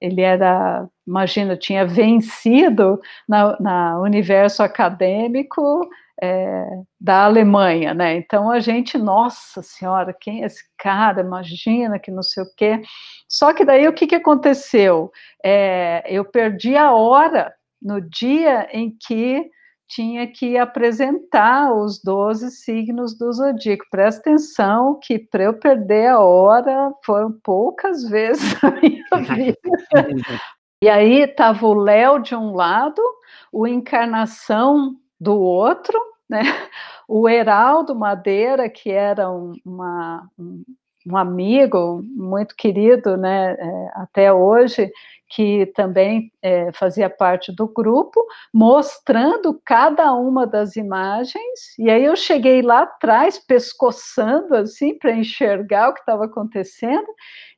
ele era, imagina, tinha vencido na, na universo acadêmico é, da Alemanha, né? Então a gente, nossa senhora, quem é esse cara? Imagina que não sei o quê. Só que daí o que, que aconteceu? É, eu perdi a hora no dia em que tinha que apresentar os 12 signos do zodíaco. Presta atenção que para eu perder a hora foram poucas vezes na minha vida. e aí estava o Léo de um lado, o Encarnação do outro, né? O Heraldo Madeira, que era um, uma, um, um amigo muito querido, né, é, até hoje, que também é, fazia parte do grupo, mostrando cada uma das imagens, e aí eu cheguei lá atrás, pescoçando assim, para enxergar o que estava acontecendo,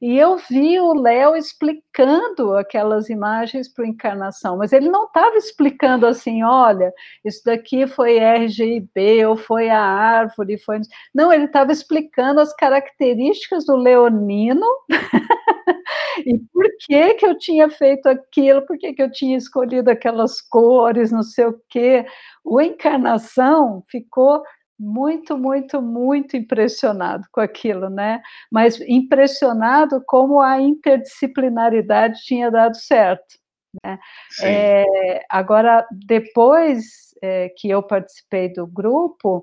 e eu vi o Léo explicando aquelas imagens para o Encarnação, mas ele não estava explicando assim, olha, isso daqui foi RGB, ou foi a árvore, foi... Não, ele estava explicando as características do leonino, e por que que eu tinha feito aquilo, por que que eu tinha escolhido aquelas cores, não sei o quê. O Encarnação ficou muito, muito, muito impressionado com aquilo, né? Mas impressionado como a interdisciplinaridade tinha dado certo. Né? É, agora, depois é, que eu participei do grupo,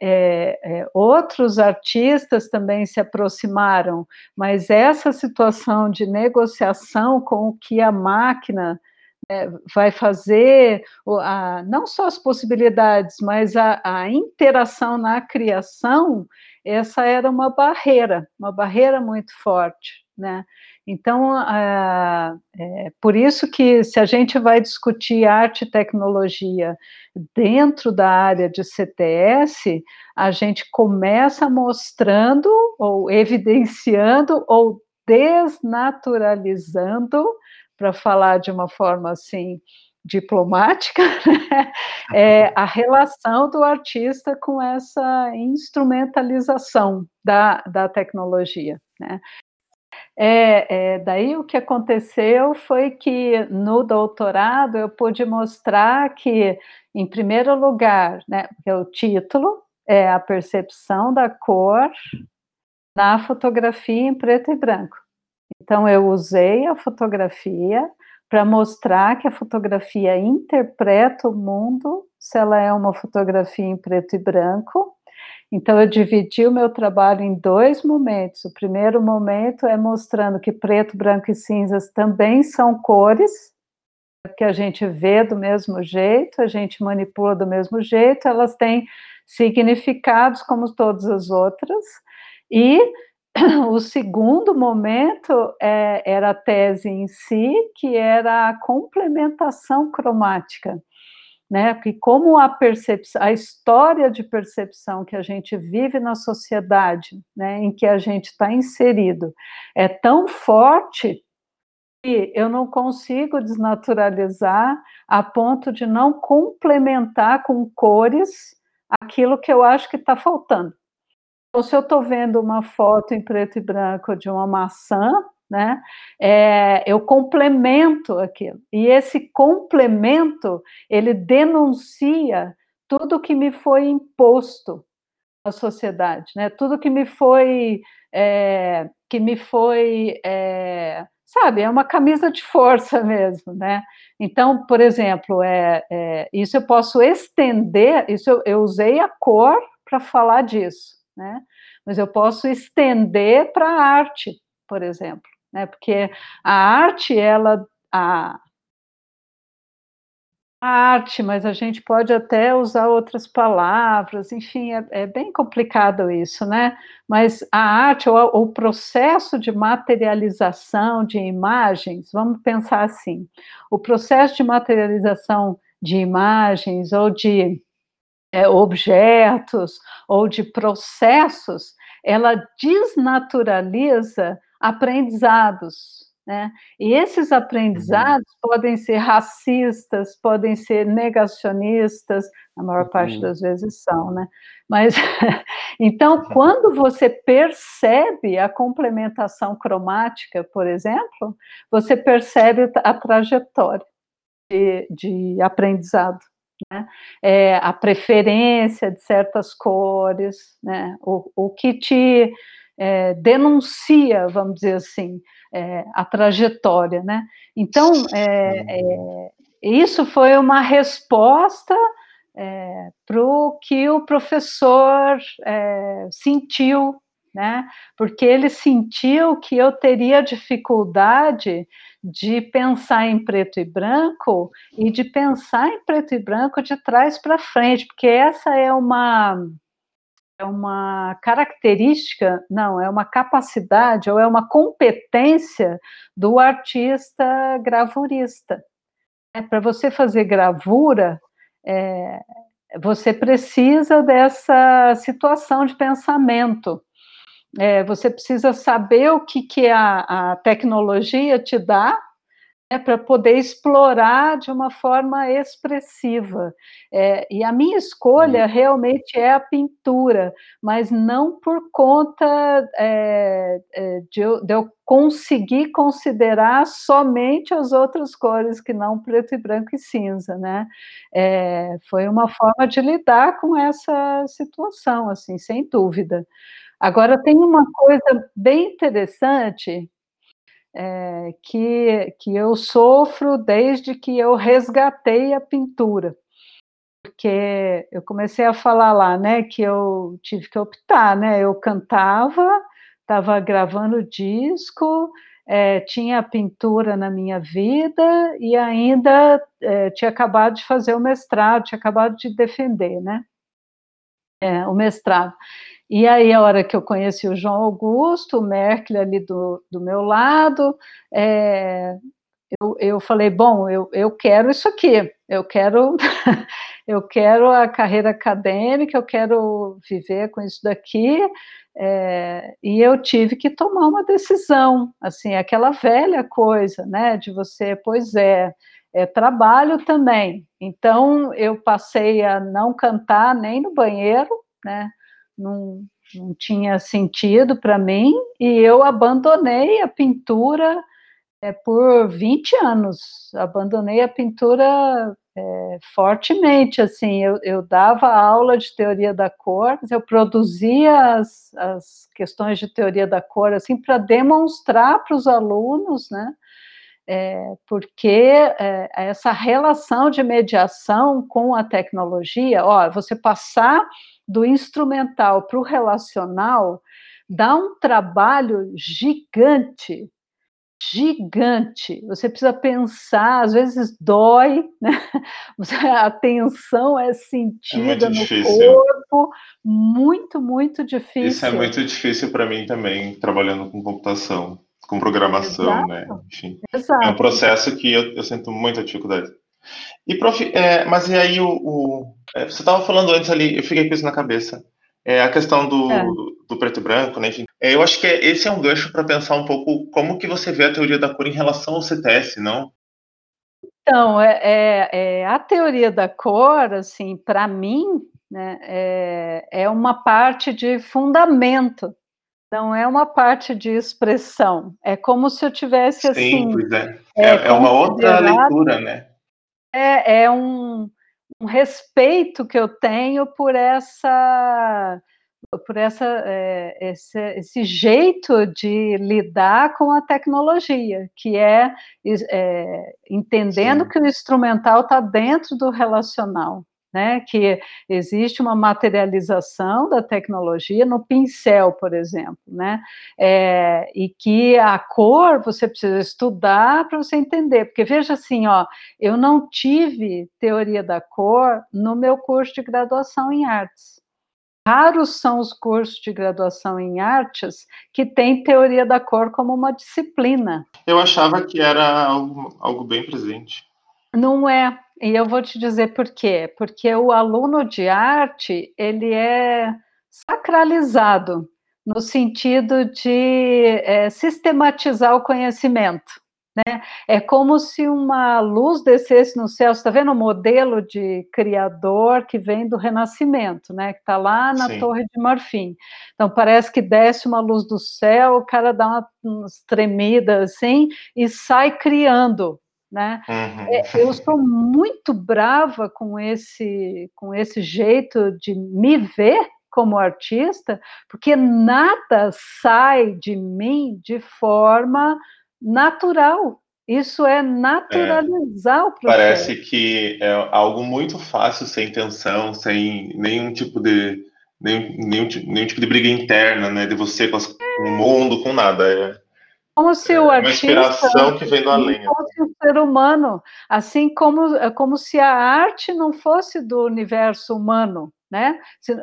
é, é, outros artistas também se aproximaram, mas essa situação de negociação com o que a máquina é, vai fazer, a, não só as possibilidades, mas a, a interação na criação, essa era uma barreira, uma barreira muito forte, né? Então, é, por isso que se a gente vai discutir arte e tecnologia dentro da área de CTS, a gente começa mostrando ou evidenciando ou desnaturalizando, para falar de uma forma assim diplomática, né? é, a relação do artista com essa instrumentalização da, da tecnologia. Né? É, é, daí o que aconteceu foi que no doutorado eu pude mostrar que, em primeiro lugar, né, o título é a percepção da cor na fotografia em preto e branco. Então eu usei a fotografia para mostrar que a fotografia interpreta o mundo se ela é uma fotografia em preto e branco então, eu dividi o meu trabalho em dois momentos. O primeiro momento é mostrando que preto, branco e cinzas também são cores, que a gente vê do mesmo jeito, a gente manipula do mesmo jeito, elas têm significados como todas as outras. E o segundo momento é, era a tese em si, que era a complementação cromática né? Porque como a percepção, a história de percepção que a gente vive na sociedade, né, em que a gente está inserido, é tão forte que eu não consigo desnaturalizar a ponto de não complementar com cores aquilo que eu acho que está faltando. Então, se eu estou vendo uma foto em preto e branco de uma maçã, né? É, eu complemento aquilo. E esse complemento, ele denuncia tudo que me foi imposto na sociedade, né? Tudo que me foi, é, que me foi, é, sabe, é uma camisa de força mesmo, né? Então, por exemplo, é, é isso eu posso estender, isso eu, eu usei a cor para falar disso, né? Mas eu posso estender para a arte, por exemplo né? Porque a arte, ela a, a arte, mas a gente pode até usar outras palavras, enfim, é, é bem complicado isso, né? Mas a arte, o, o processo de materialização de imagens, vamos pensar assim: o processo de materialização de imagens ou de é, objetos ou de processos, ela desnaturaliza aprendizados. Né? E esses aprendizados uhum. podem ser racistas, podem ser negacionistas, a maior uhum. parte das vezes são, né? Mas então, uhum. quando você percebe a complementação cromática, por exemplo, você percebe a trajetória de, de aprendizado. Né? É, a preferência de certas cores, né? o, o que te é, denuncia, vamos dizer assim, é, a trajetória, né? Então, é, é, isso foi uma resposta é, para o que o professor sentiu, né? Porque ele sentiu que eu teria dificuldade de pensar em preto e branco e de pensar em preto e branco de trás para frente, porque essa é uma uma característica, não, é uma capacidade ou é uma competência do artista gravurista. É, Para você fazer gravura, é, você precisa dessa situação de pensamento. É, você precisa saber o que, que a, a tecnologia te dá é, para poder explorar de uma forma expressiva. É, e a minha escolha uhum. realmente é a pintura, mas não por conta é, é, de, eu, de, eu, conseguir considerar somente as outras cores, que não preto e branco e cinza, né? É, foi uma forma de lidar com essa situação, assim, sem dúvida. Agora, tem uma coisa bem interessante é, que, que eu sofro desde que eu resgatei a pintura. Porque eu comecei a falar lá, né, que eu tive que optar, né, eu cantava, estava gravando disco, é, tinha pintura na minha vida e ainda é, tinha acabado de fazer o mestrado, tinha acabado de defender, né, é, o mestrado. E aí, a hora que eu conheci o João Augusto, o Merkel ali do, do meu lado, é, eu, eu falei, bom, eu, eu quero isso aqui, eu quero, eu quero a carreira acadêmica, eu quero viver com isso daqui, é, e eu tive que tomar uma decisão, assim, aquela velha coisa, né, de você, pois é, é trabalho também, então eu passei a não cantar nem no banheiro, né, não, não tinha sentido para mim, e eu abandonei a pintura é, por 20 anos. Abandonei a pintura é, fortemente, assim, eu, eu, dava aula de teoria da cor, eu produzia as, as questões de teoria da cor, assim, para demonstrar para os alunos, né, é, porque é, essa relação de mediação com a tecnologia, ó, você passar do instrumental para o relacional dá um trabalho gigante, gigante. Você precisa pensar, às vezes dói, né? A atenção é sentida é no corpo, muito, muito difícil. Isso é muito difícil para mim também, trabalhando com computação, com programação, né? Exato. né? Enfim, Exato. é um processo que eu, eu sinto muita dificuldade. E, prof, é, mas e aí o, o é, você estava falando antes ali, eu fiquei com isso na cabeça. É, a questão do, é. do, do, preto e branco, né? Enfim, é, eu acho que é, esse é um gancho para pensar um pouco como que você vê a teoria da cor em relação ao CTS, não? Então, é, é, é a teoria da cor, assim, para mim, né, é, é uma parte de fundamento, não é uma parte de expressão. É como se eu tivesse Sim, assim. Sim, pois é. É, é uma outra leitura, né? É, é um, um respeito que eu tenho por essa por essa, é, esse, esse, jeito de lidar com a tecnologia, que é, é entendendo Sim. que o instrumental está dentro do relacional né, que existe uma materialização da tecnologia no pincel, por exemplo, né, é, e que a cor você precisa estudar para você entender, porque veja assim, ó, eu não tive teoria da cor no meu curso de graduação em artes. Raros são os cursos de graduação em artes que têm teoria da cor como uma disciplina. Eu achava que era algo, algo bem presente. Não é, e eu vou te dizer por quê. Porque o aluno de arte, ele é sacralizado, no sentido de é, sistematizar o conhecimento. Né? É como se uma luz descesse no céu. Você está vendo o modelo de criador que vem do Renascimento, né? que está lá na Sim. Torre de Marfim. Então, parece que desce uma luz do céu, o cara dá uma, umas tremidas assim e sai criando né? Uhum. É, eu sou muito brava com esse, com esse jeito de me ver como artista, porque nada sai de mim de forma natural. Isso é naturalizar é, o processo. Parece que é algo muito fácil, sem tensão, sem nenhum tipo de nenhum, nenhum, nenhum tipo de briga interna, né? De você com, as, com o mundo, com nada. É, como se o artista uma inspiração que vem do além. fosse um ser humano, assim como, como se a arte não fosse do universo humano, né?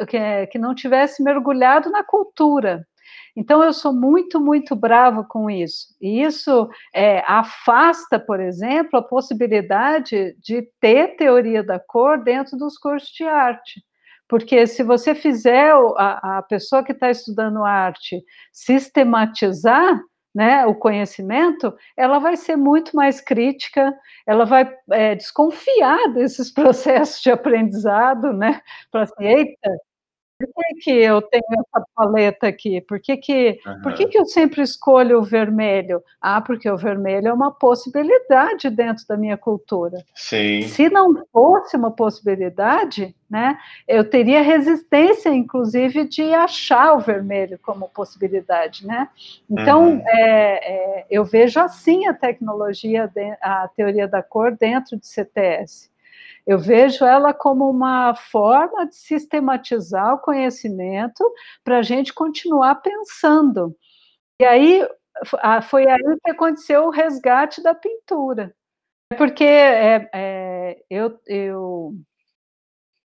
Que, que não tivesse mergulhado na cultura. Então, eu sou muito, muito brava com isso. E isso é, afasta, por exemplo, a possibilidade de ter teoria da cor dentro dos cursos de arte. Porque se você fizer a, a pessoa que está estudando arte sistematizar, né, o conhecimento, ela vai ser muito mais crítica, ela vai é, desconfiar desses processos de aprendizado, né? Para assim, eita, por que, que eu tenho essa paleta aqui? Por que, que, uhum. por que, que eu sempre escolho o vermelho? Ah, porque o vermelho é uma possibilidade dentro da minha cultura. Sim. Se não fosse uma possibilidade, né, eu teria resistência, inclusive, de achar o vermelho como possibilidade. Né? Então, uhum. é, é, eu vejo assim a tecnologia, a teoria da cor dentro de CTS. Eu vejo ela como uma forma de sistematizar o conhecimento para a gente continuar pensando. E aí foi aí que aconteceu o resgate da pintura. Porque é, é, eu, eu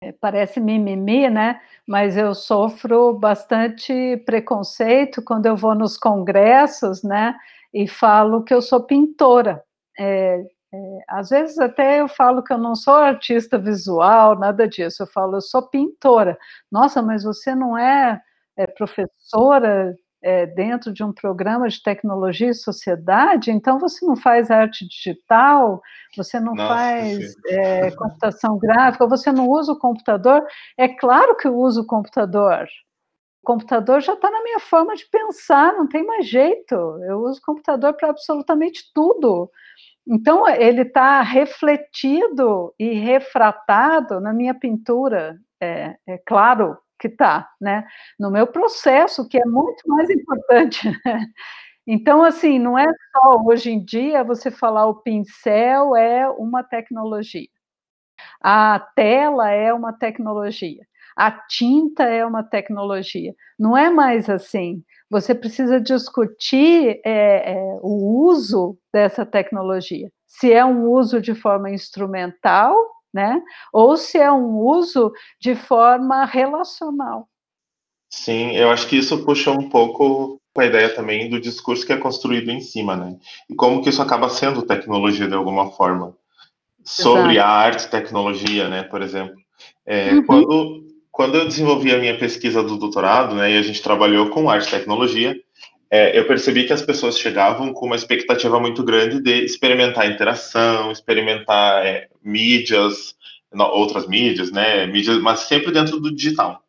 é, parece mimimi, né? Mas eu sofro bastante preconceito quando eu vou nos congressos, né? E falo que eu sou pintora. É, é, às vezes até eu falo que eu não sou artista visual, nada disso. Eu falo, eu sou pintora. Nossa, mas você não é, é professora é, dentro de um programa de tecnologia e sociedade, então você não faz arte digital, você não Nossa, faz é, computação gráfica, você não usa o computador. É claro que eu uso o computador. O computador já está na minha forma de pensar, não tem mais jeito. Eu uso o computador para absolutamente tudo. Então, ele está refletido e refratado na minha pintura, é, é claro que está, né? No meu processo, que é muito mais importante. Então, assim, não é só hoje em dia você falar o pincel é uma tecnologia, a tela é uma tecnologia, a tinta é uma tecnologia. Não é mais assim você precisa discutir é, é, o uso dessa tecnologia. Se é um uso de forma instrumental, né? Ou se é um uso de forma relacional. Sim, eu acho que isso puxa um pouco a ideia também do discurso que é construído em cima, né? E como que isso acaba sendo tecnologia de alguma forma. Sobre Exato. a arte tecnologia, né, por exemplo. É, uhum. Quando quando eu desenvolvi a minha pesquisa do doutorado, né, e a gente trabalhou com arte e tecnologia, é, eu percebi que as pessoas chegavam com uma expectativa muito grande de experimentar interação, experimentar é, mídias, outras mídias, né, mídias, mas sempre dentro do digital.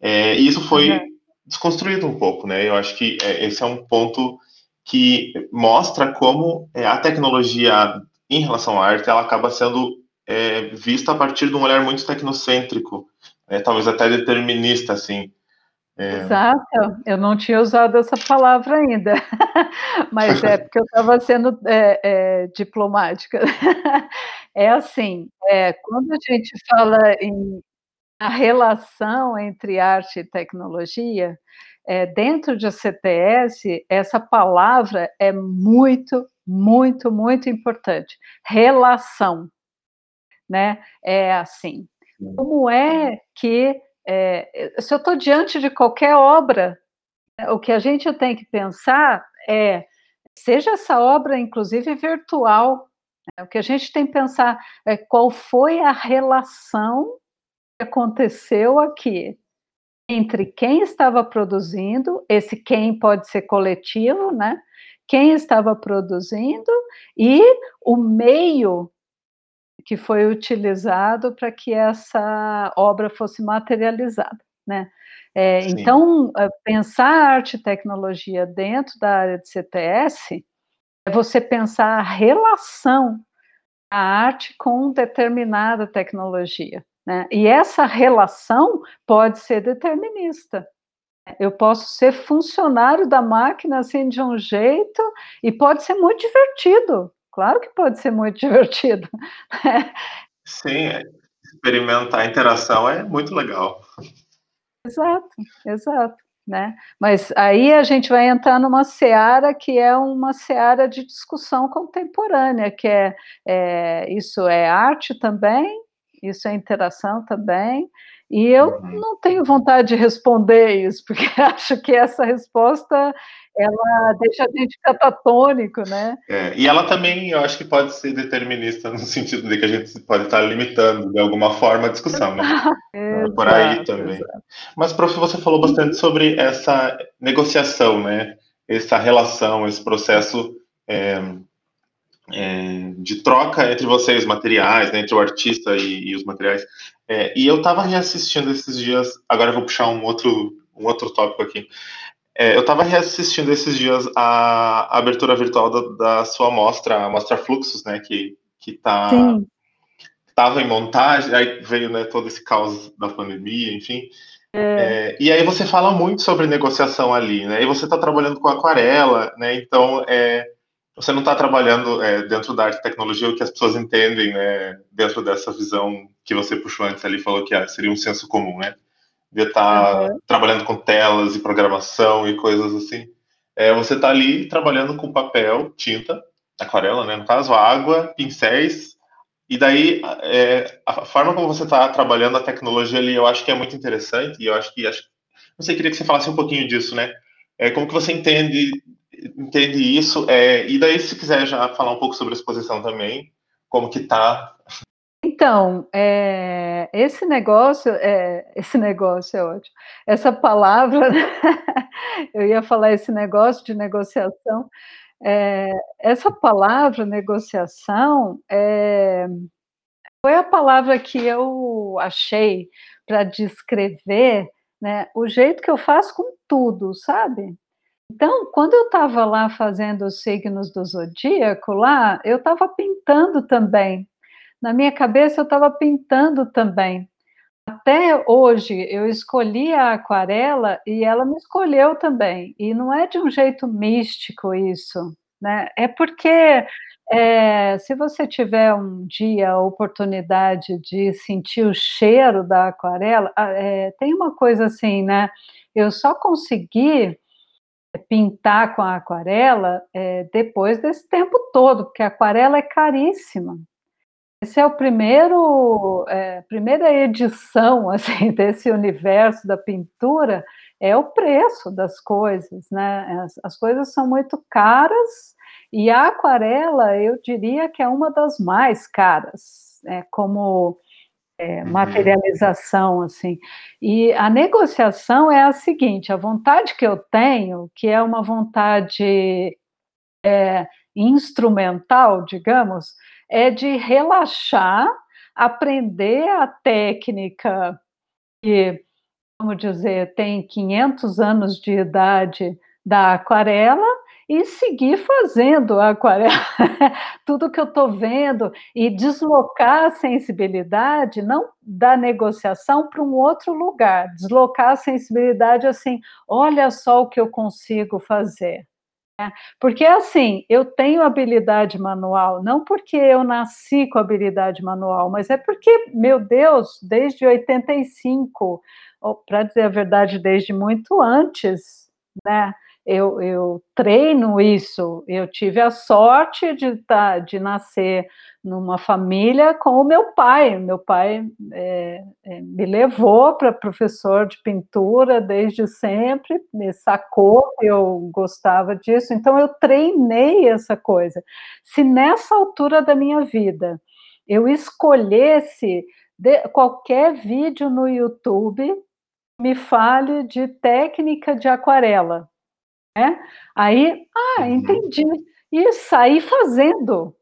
É, e isso foi uhum. desconstruído um pouco, né? Eu acho que é, esse é um ponto que mostra como é, a tecnologia em relação à arte ela acaba sendo é, vista a partir de um olhar muito tecnocêntrico é, talvez até determinista, assim. É... Exato, eu não tinha usado essa palavra ainda, mas é porque eu estava sendo é, é, diplomática. É assim, é, quando a gente fala em a relação entre arte e tecnologia, é, dentro de CTS, essa palavra é muito, muito, muito importante. Relação, né? É assim, como é que, é, se eu estou diante de qualquer obra, né, o que a gente tem que pensar é, seja essa obra, inclusive virtual, né, o que a gente tem que pensar é qual foi a relação que aconteceu aqui entre quem estava produzindo, esse quem pode ser coletivo, né? Quem estava produzindo e o meio que foi utilizado para que essa obra fosse materializada, né? É, então, eh, pensar arte e tecnologia dentro da área de CTS é você pensar a relação da arte com determinada tecnologia, né? E essa relação pode ser determinista. Eu posso ser funcionário da máquina assim de um jeito e pode ser muito divertido Claro que pode ser muito divertido. Sim, é. experimentar a interação é muito legal. Exato, exato. Né? Mas aí a gente vai entrar numa seara que é uma seara de discussão contemporânea, que é, é isso é arte também, isso é interação também, e eu uhum. não tenho vontade de responder isso, porque acho que essa resposta ela deixa a gente catatônico, né? É, e ela também, eu acho que pode ser determinista no sentido de que a gente pode estar limitando de alguma forma a discussão, né? É por aí também. Exato. Mas, prof, você falou bastante sobre essa negociação, né? Essa relação, esse processo é, é, de troca entre vocês, materiais, né, entre o artista e, e os materiais. É, e eu estava reassistindo esses dias, agora eu vou puxar um outro, um outro tópico aqui. É, eu estava reassistindo esses dias a, a abertura virtual da, da, sua mostra, a mostra Fluxos, né, que que tá estava em montagem, aí veio né, todo esse caos da pandemia, enfim. É. É, e aí você fala muito sobre negociação ali, né? E você está trabalhando com aquarela, né? Então é, você não está trabalhando é, dentro da arte e tecnologia o que as pessoas entendem, né, dentro dessa visão que você puxou antes ali, falou que ah, seria um senso comum, né, de estar tá uhum. trabalhando com telas e programação e coisas assim. É, você está ali trabalhando com papel, tinta, aquarela, né, no caso, água, pincéis, e daí é, a forma como você está trabalhando a tecnologia ali, eu acho que é muito interessante, e eu acho que, acho, não sei, queria que você falasse um pouquinho disso, né, é, como que você entende entende isso. É, e daí, se quiser já falar um pouco sobre a exposição também, como que tá. Então, é, esse negócio, é, esse negócio é ótimo. Essa palavra, eu ia falar esse negócio de negociação. É, essa palavra negociação foi a palavra que eu achei para descrever né, o jeito que eu faço com tudo, sabe? Então, quando eu estava lá fazendo os signos do zodíaco, lá, eu estava pintando também. Na minha cabeça, eu estava pintando também. Até hoje, eu escolhi a aquarela e ela me escolheu também. E não é de um jeito místico isso, né? É porque é, se você tiver um dia a oportunidade de sentir o cheiro da aquarela, é, tem uma coisa assim, né? Eu só consegui pintar com a aquarela é, depois desse tempo todo, porque a aquarela é caríssima. Esse é o primeiro, é, primeira edição assim desse universo da pintura é o preço das coisas, né? As, as coisas são muito caras e a aquarela eu diria que é uma das mais caras, é, como é, uhum. materialização, assim. E a negociação é a seguinte: a vontade que eu tenho, que é uma vontade é, instrumental, digamos, é de relaxar, aprender a técnica que, vamos dizer, tem 500 anos de idade da aquarela e seguir fazendo a aquarela, tudo que eu estou vendo, e deslocar a sensibilidade, não da negociação para um outro lugar, deslocar a sensibilidade assim, olha só o que eu consigo fazer. Né? Porque assim, eu tenho habilidade manual, não porque eu nasci com habilidade manual, mas é porque, meu Deus, desde 85, para dizer a verdade, desde muito antes, né? Eu, eu treino isso. Eu tive a sorte de, tá, de nascer numa família com o meu pai. Meu pai é, é, me levou para professor de pintura desde sempre, me sacou, eu gostava disso, então eu treinei essa coisa. Se nessa altura da minha vida eu escolhesse qualquer vídeo no YouTube me fale de técnica de aquarela, né? Aí, ah, uhum. entendi. E sair fazendo.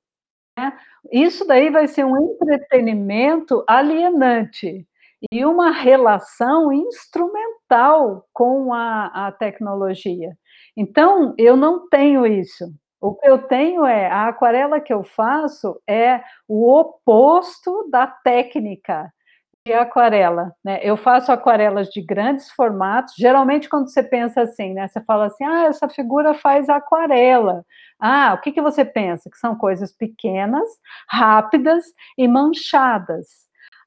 Né? Isso daí vai ser um entretenimento alienante e uma relação instrumental com a, a tecnologia. Então, eu não tenho isso. O que eu tenho é a aquarela que eu faço é o oposto da técnica. De aquarela, né? Eu faço aquarelas de grandes formatos. Geralmente, quando você pensa assim, né? Você fala assim, ah, essa figura faz aquarela. Ah, o que, que você pensa? Que são coisas pequenas, rápidas e manchadas.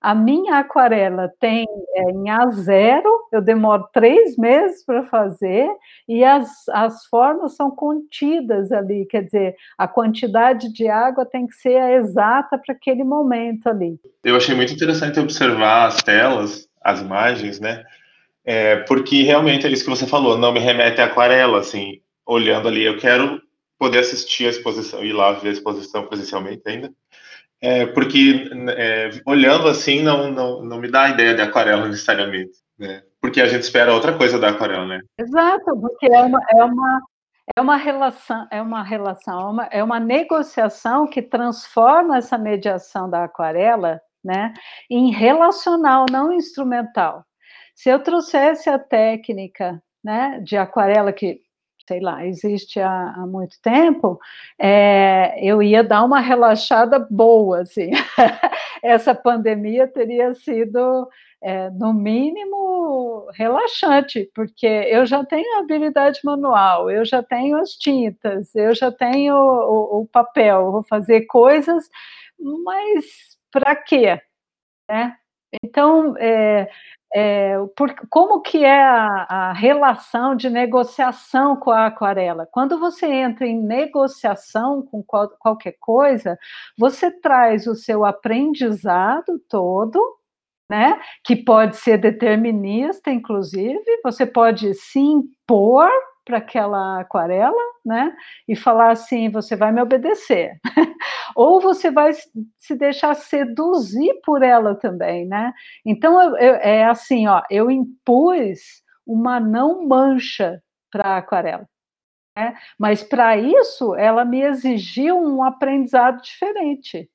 A minha aquarela tem é, em A0, eu demoro três meses para fazer, e as, as formas são contidas ali, quer dizer, a quantidade de água tem que ser exata para aquele momento ali. Eu achei muito interessante observar as telas, as imagens, né? É, porque realmente é isso que você falou, não me remete à aquarela, assim, olhando ali, eu quero poder assistir a exposição, ir lá ver a exposição presencialmente ainda, é, porque é, olhando assim não, não, não me dá a ideia de aquarela necessariamente, né? Porque a gente espera outra coisa da aquarela, né? Exato, porque é uma, é uma, é uma relação, é uma relação, é uma, é uma negociação que transforma essa mediação da aquarela, né, em relacional, não instrumental. Se eu trouxesse a técnica, né, de aquarela que sei lá, existe há, há muito tempo, é, eu ia dar uma relaxada boa, assim. Essa pandemia teria sido, é, no mínimo, relaxante, porque eu já tenho habilidade manual, eu já tenho as tintas, eu já tenho o, o papel, vou fazer coisas, mas para quê? Né? Então, é, é, por, como que é a, a, relação de negociação com a aquarela? Quando você entra em negociação com qual, qualquer coisa, você traz o seu aprendizado todo, né? Que pode ser determinista, inclusive, você pode se impor para aquela aquarela, né? E falar assim: você vai me obedecer. Ou você vai se deixar seduzir por ela também, né? Então eu, eu, é assim, ó, eu impus uma não mancha para a aquarela. Né? Mas para isso ela me exigiu um aprendizado diferente.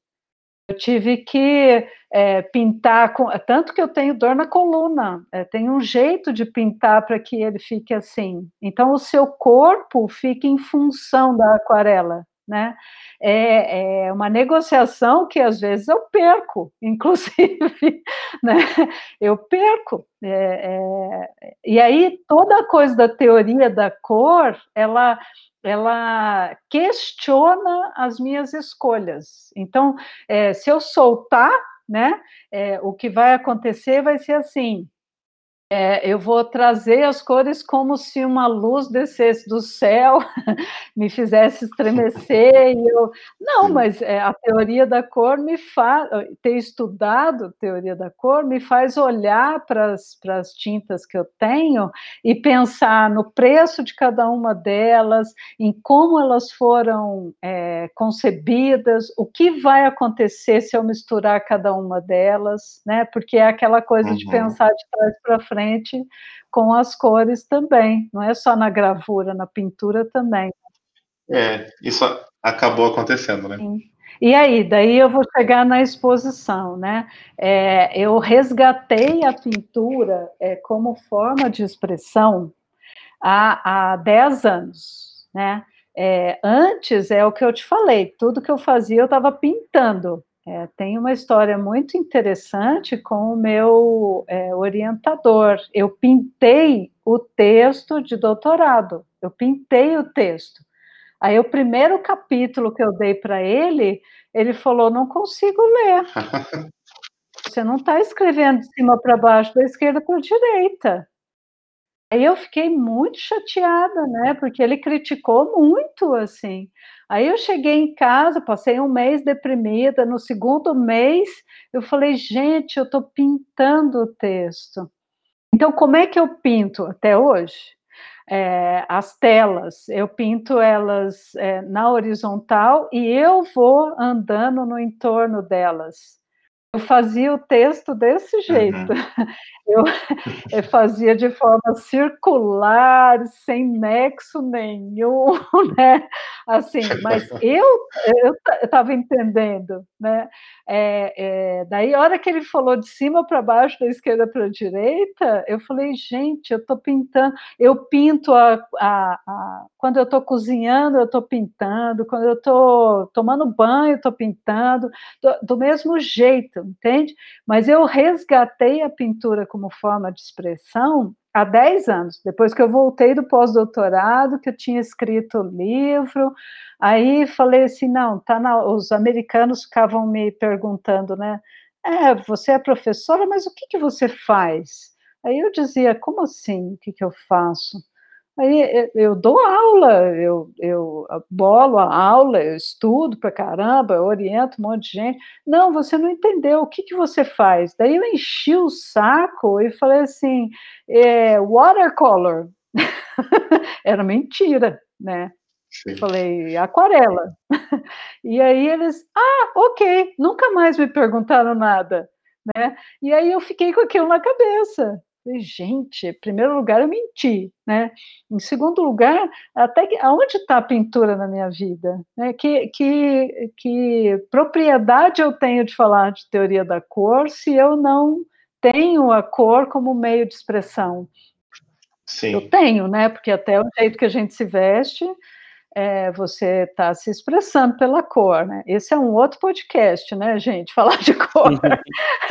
Eu tive que é, pintar, com, tanto que eu tenho dor na coluna, é, tem um jeito de pintar para que ele fique assim. Então, o seu corpo fica em função da aquarela, né? É, é, uma negociação que às vezes eu perco, inclusive, né? Eu perco. É, é, e aí toda a coisa da teoria da cor, ela ela questiona as minhas escolhas. Então, é, se eu soltar, né, é, o que vai acontecer vai ser assim: é, eu vou trazer as cores como se uma luz descesse do céu, me fizesse estremecer. E eu... Não, mas é, a teoria da cor me faz. Ter estudado a teoria da cor me faz olhar para as tintas que eu tenho e pensar no preço de cada uma delas, em como elas foram é, concebidas, o que vai acontecer se eu misturar cada uma delas, né? Porque é aquela coisa uhum. de pensar de trás para frente frente com as cores também, não é só na gravura, na pintura também. É, isso acabou acontecendo, né? Sim. E aí, daí eu vou chegar na exposição, né? É, eu resgatei a pintura é, como forma de expressão há, há 10 anos, né? É, antes, é o que eu te falei, tudo que eu fazia eu estava pintando, é, tem uma história muito interessante com o meu é, orientador. Eu pintei o texto de doutorado, eu pintei o texto. Aí, o primeiro capítulo que eu dei para ele, ele falou: Não consigo ler. Você não está escrevendo de cima para baixo, da esquerda para a direita. Aí eu fiquei muito chateada, né? Porque ele criticou muito, assim. Aí eu cheguei em casa, passei um mês deprimida. No segundo mês, eu falei, gente, eu estou pintando o texto. Então, como é que eu pinto até hoje? É, as telas, eu pinto elas é, na horizontal e eu vou andando no entorno delas eu fazia o texto desse jeito. Uhum. Eu, eu, fazia de forma circular, sem nexo nenhum, né? Assim, mas eu eu estava entendendo, né? É, é, daí, a hora que ele falou de cima para baixo, da esquerda para a direita, eu falei, gente, eu estou pintando, eu pinto a, a, a quando eu estou cozinhando, eu estou pintando, quando eu estou tomando banho, estou pintando, do, do mesmo jeito entende? Mas eu resgatei a pintura como forma de expressão há 10 anos, depois que eu voltei do pós-doutorado, que eu tinha escrito o livro, aí falei assim, não, tá na, os americanos ficavam me perguntando, né, é, você é professora, mas o que, que você faz? Aí eu dizia, como assim, o que, que eu faço? Aí eu dou aula, eu, eu bolo a aula, eu estudo pra caramba, eu oriento um monte de gente. Não, você não entendeu, o que, que você faz? Daí eu enchi o saco e falei assim, é, watercolor. Era mentira, né? Sim. Falei, aquarela. e aí eles, ah, ok, nunca mais me perguntaram nada, né? E aí eu fiquei com aquilo na cabeça. Falei, gente, em primeiro lugar eu menti, né? Em segundo lugar, até que, aonde está a pintura na minha vida? Né? Que, que, que propriedade eu tenho de falar de teoria da cor se eu não tenho a cor como meio de expressão? Sim. Eu tenho, né? Porque até o jeito que a gente se veste é, você está se expressando pela cor, né? Esse é um outro podcast, né, gente? Falar de cor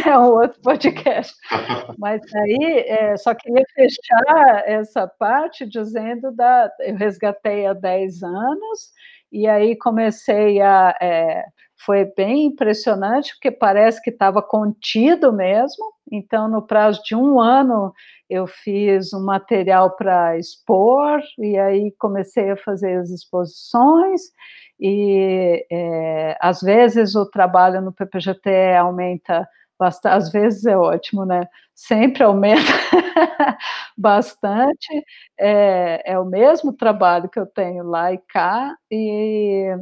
é um outro podcast. Mas aí é, só queria fechar essa parte dizendo da. Eu resgatei há 10 anos, e aí comecei a. É, foi bem impressionante, porque parece que estava contido mesmo. Então, no prazo de um ano, eu fiz um material para expor, e aí comecei a fazer as exposições, e é, às vezes o trabalho no PPGT aumenta bastante, às vezes é ótimo, né? Sempre aumenta bastante, é, é, o mesmo trabalho que eu tenho lá e cá, e,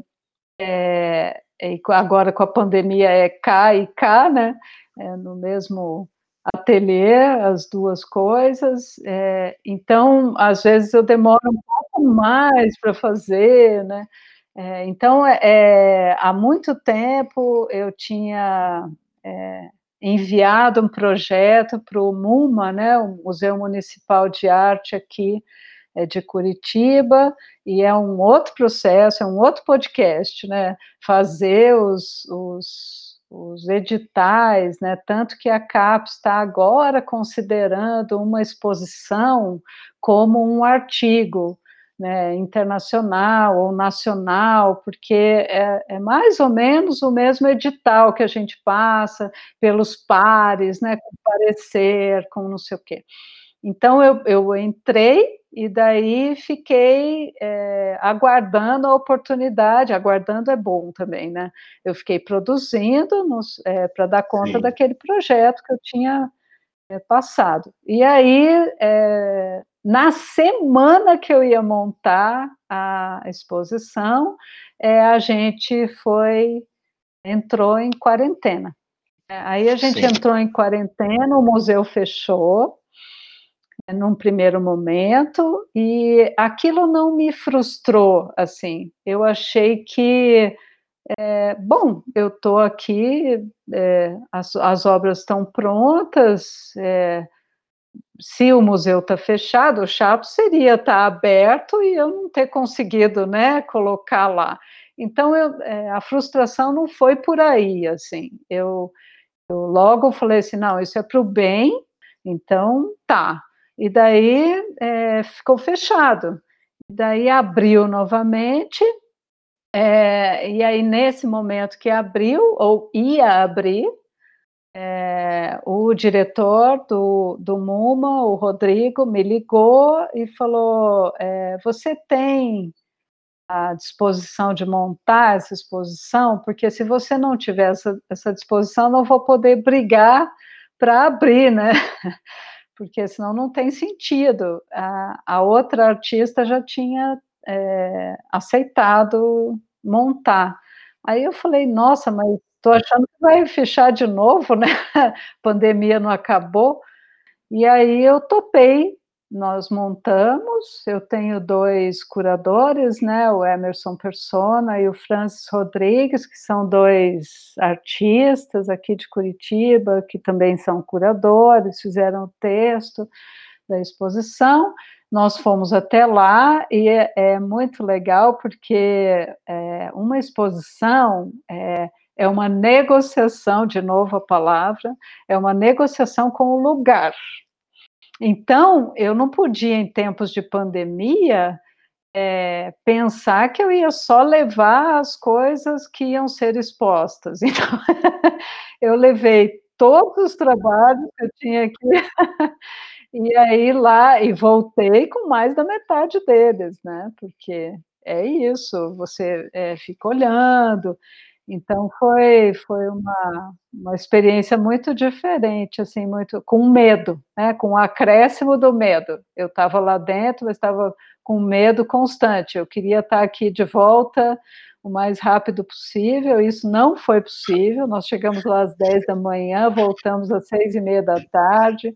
é, e agora com a pandemia é cá e cá, né? É no mesmo ateliê, as duas coisas. É, então, às vezes eu demoro um pouco mais para fazer, né? É, então, é, há muito tempo eu tinha é, enviado um projeto para o MUMA, né, o Museu Municipal de Arte aqui de Curitiba, e é um outro processo, é um outro podcast, né? Fazer os, os os editais, né? Tanto que a CAPES está agora considerando uma exposição como um artigo né, internacional ou nacional, porque é, é, mais ou menos o mesmo edital que a gente passa pelos pares, né, com parecer, com não sei o quê. Então eu, eu entrei e daí fiquei é, aguardando a oportunidade, aguardando é bom também, né? Eu fiquei produzindo é, para dar conta Sim. daquele projeto que eu tinha é, passado. E aí, na semana que eu ia montar a exposição, a gente foi, entrou em quarentena. Aí a gente Sim. entrou em quarentena, o museu fechou, num primeiro momento e aquilo não me frustrou assim. Eu achei que é, bom, eu estou aqui, é, as, as, obras estão prontas. É, se o museu está fechado, o chato seria estar tá aberto e eu não ter conseguido, né, colocar lá. Então eu, é, a frustração não foi por aí, assim. Eu, eu logo falei assim, não, isso é para o bem. Então tá, e daí é, ficou fechado. Daí abriu novamente, é, e aí nesse momento que abriu, ou ia abrir, é, o diretor do, do MUMA, o Rodrigo, me ligou e falou: é, Você tem a disposição de montar essa exposição? Porque se você não tiver essa, essa disposição, não vou poder brigar para abrir, né? porque senão não tem sentido. A, a outra artista já tinha é, aceitado montar. Aí eu falei, nossa, mas estou achando que vai fechar de novo, né? A pandemia não acabou. E aí eu topei nós montamos. Eu tenho dois curadores, né, o Emerson Persona e o Francis Rodrigues, que são dois artistas aqui de Curitiba, que também são curadores, fizeram o texto da exposição. Nós fomos até lá e é, é muito legal porque é, uma exposição é, é uma negociação, de novo a palavra, é uma negociação com o lugar. Então, eu não podia, em tempos de pandemia, é, pensar que eu ia só levar as coisas que iam ser expostas. Então, eu levei todos os trabalhos que eu tinha aqui, e aí lá, e voltei com mais da metade deles, né? Porque é isso, você é, fica olhando. Então foi, foi uma, uma experiência muito diferente, assim, muito com medo, né? Com o acréscimo do medo. Eu estava lá dentro, mas estava com medo constante. Eu queria estar aqui de volta o mais rápido possível. Isso não foi possível. Nós chegamos lá às 10 da manhã, voltamos às seis e meia da tarde,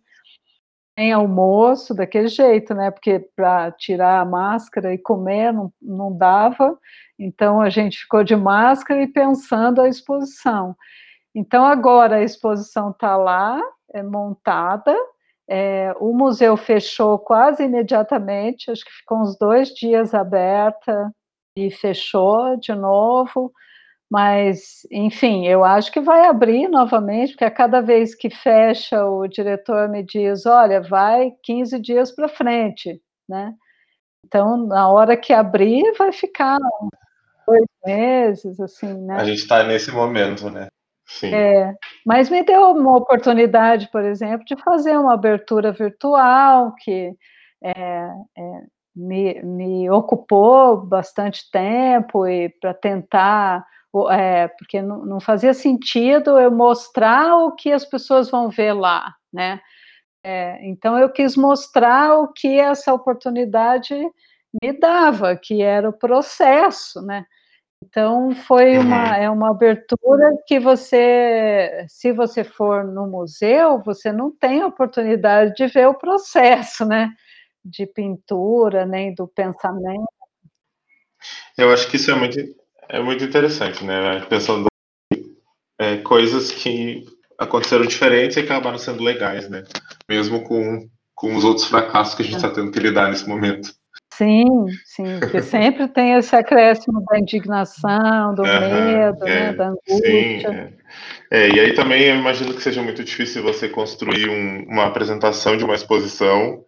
em almoço, daquele jeito, né? Porque para tirar a máscara e comer não, não dava. Então a gente ficou de máscara e pensando a exposição. Então agora a exposição está lá, é montada, é, o museu fechou quase imediatamente, acho que ficou uns dois dias aberta e fechou de novo. Mas, enfim, eu acho que vai abrir novamente, porque a cada vez que fecha, o diretor me diz: olha, vai 15 dias para frente, né? Então, na hora que abrir, vai ficar dois meses, assim, né? A gente está nesse momento, né? Sim. É, mas me deu uma oportunidade, por exemplo, de fazer uma abertura virtual que é, é, me, me, ocupou bastante tempo e para tentar, é, porque não, não, fazia sentido eu mostrar o que as pessoas vão ver lá, né? É, então eu quis mostrar o que essa oportunidade me dava, que era o processo, né? Então foi uma uhum. é uma abertura que você, se você for no museu, você não tem a oportunidade de ver o processo, né, de pintura nem do pensamento. Eu acho que isso é muito é muito interessante, né? Pensando é, coisas que aconteceram diferentes e acabaram sendo legais, né? Mesmo com com os outros fracassos que a gente está tendo que lidar nesse momento. Sim, sim, porque sempre tem esse acréscimo da indignação, do uhum, medo, né, é, né, da angústia. Sim, é. é. e aí também eu imagino que seja muito difícil você construir um, uma apresentação de uma exposição,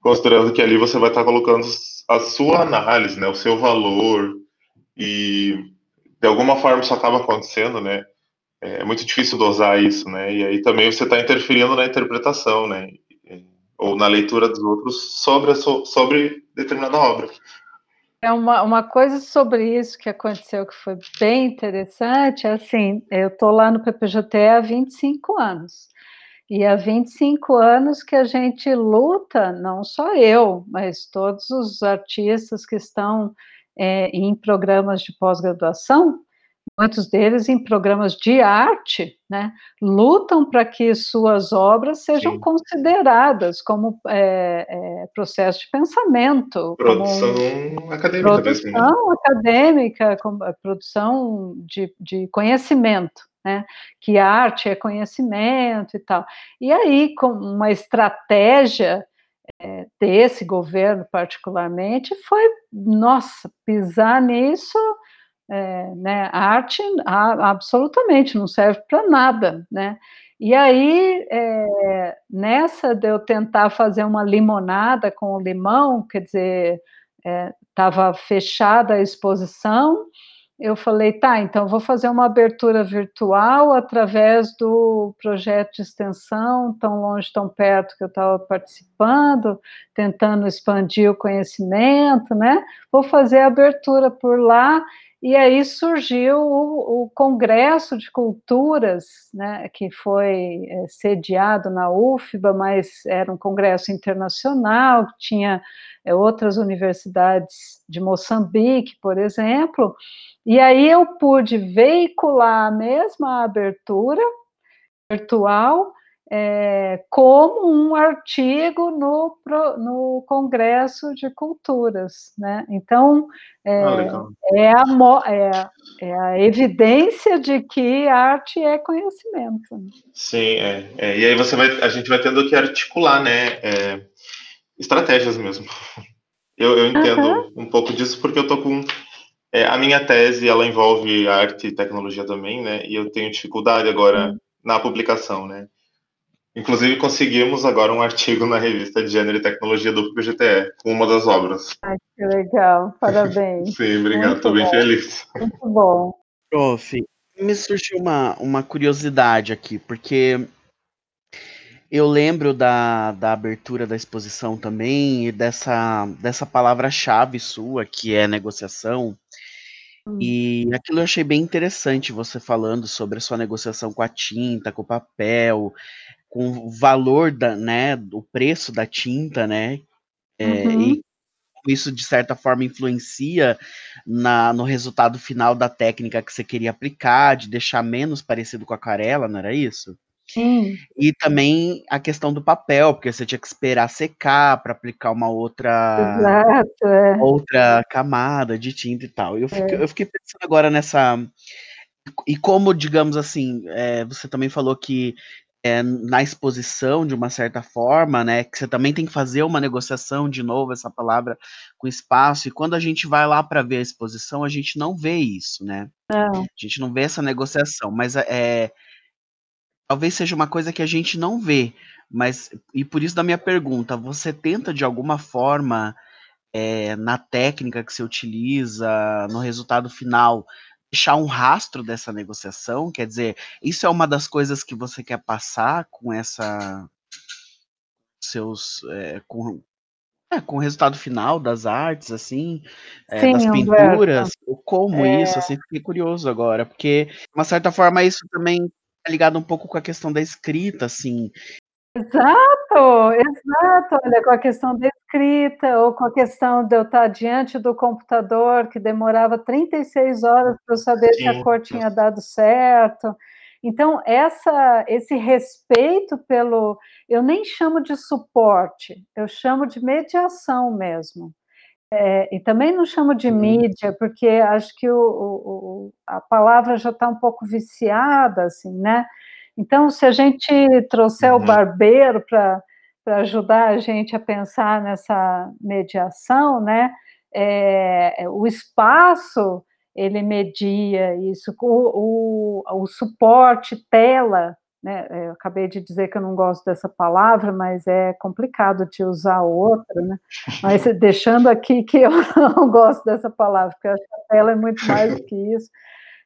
considerando que ali você vai estar colocando a sua análise, né, o seu valor, e de alguma forma isso acaba acontecendo, né? É muito difícil dosar isso, né? E aí também você está interferindo na interpretação, né? Ou na leitura dos outros sobre, sobre determinada obra. É uma, uma coisa sobre isso que aconteceu que foi bem interessante, é assim, eu estou lá no PPJT há 25 anos, e há 25 anos que a gente luta, não só eu, mas todos os artistas que estão é, em programas de pós-graduação, muitos deles em programas de arte, né, lutam para que suas obras sejam Sim. consideradas como é, é, processo de pensamento. Produção como, acadêmica produção mesmo. Né? acadêmica, como, é, produção de, de conhecimento. Né, que arte é conhecimento e tal. E aí, com uma estratégia é, desse governo, particularmente, foi, nossa, pisar nisso é, né, a arte a, absolutamente não serve para nada, né? E aí, é, nessa de eu tentar fazer uma limonada com o limão, quer dizer, estava é, fechada a exposição, eu falei, tá, então vou fazer uma abertura virtual através do projeto de extensão, tão longe, tão perto que eu estava participando, tentando expandir o conhecimento, né? Vou fazer a abertura por lá e aí surgiu o, o Congresso de Culturas, né, que foi é, sediado na UFBA, mas era um congresso internacional, tinha é, outras universidades de Moçambique, por exemplo, e aí eu pude veicular a mesma abertura virtual é, como um artigo no, no Congresso de Culturas, né? Então é, ah, é, a, é, é, a evidência de que arte é conhecimento. Né? Sim, é, é, e aí você vai, a gente vai tendo que articular, né? É, estratégias mesmo. Eu, eu entendo um pouco disso porque eu tô com a minha tese, ela envolve arte e tecnologia também, né? E eu tenho dificuldade agora na publicação, né? Inclusive, conseguimos agora um artigo na revista de Gênero e Tecnologia do PGTE, com uma das obras. Ai, que legal, parabéns. Sim, obrigado, estou bem feliz. Muito bom. Prof, me surgiu uma, uma curiosidade aqui, porque eu lembro da, da abertura da exposição também e dessa, dessa palavra-chave sua, que é negociação. Hum. E aquilo eu achei bem interessante você falando sobre a sua negociação com a tinta, com o papel, com o valor da, né, o preço da tinta, né? É, uhum. E isso de certa forma influencia na, no resultado final da técnica que você queria aplicar, de deixar menos parecido com a aquarela, não era isso? Sim. E também a questão do papel, porque você tinha que esperar secar para aplicar uma outra Exato, é. outra camada de tinta e tal. Eu fiquei, é. eu fiquei pensando agora nessa e como, digamos assim, é, você também falou que é, na exposição, de uma certa forma, né? Que você também tem que fazer uma negociação, de novo, essa palavra, com espaço. E quando a gente vai lá para ver a exposição, a gente não vê isso, né? Não. A gente não vê essa negociação, mas é, talvez seja uma coisa que a gente não vê. Mas, e por isso da minha pergunta, você tenta de alguma forma, é, na técnica que você utiliza, no resultado final, deixar um rastro dessa negociação? Quer dizer, isso é uma das coisas que você quer passar com essa seus é, com, é, com o resultado final das artes, assim, é, Sim, das pinturas, ou como é... isso, assim, fiquei curioso agora, porque, de uma certa forma, isso também tá ligado um pouco com a questão da escrita, assim, Exato, exato. Olha, com a questão da escrita, ou com a questão de eu estar diante do computador, que demorava 36 horas para eu saber Sim. se a cor tinha dado certo. Então, essa, esse respeito pelo. Eu nem chamo de suporte, eu chamo de mediação mesmo. É, e também não chamo de uhum. mídia, porque acho que o, o, a palavra já está um pouco viciada, assim, né? Então, se a gente trouxer uhum. o barbeiro para ajudar a gente a pensar nessa mediação, né, é, o espaço ele media isso, o, o, o suporte tela, né, eu acabei de dizer que eu não gosto dessa palavra, mas é complicado de usar outra, né, mas deixando aqui que eu não gosto dessa palavra, porque acho que a tela é muito mais do que isso,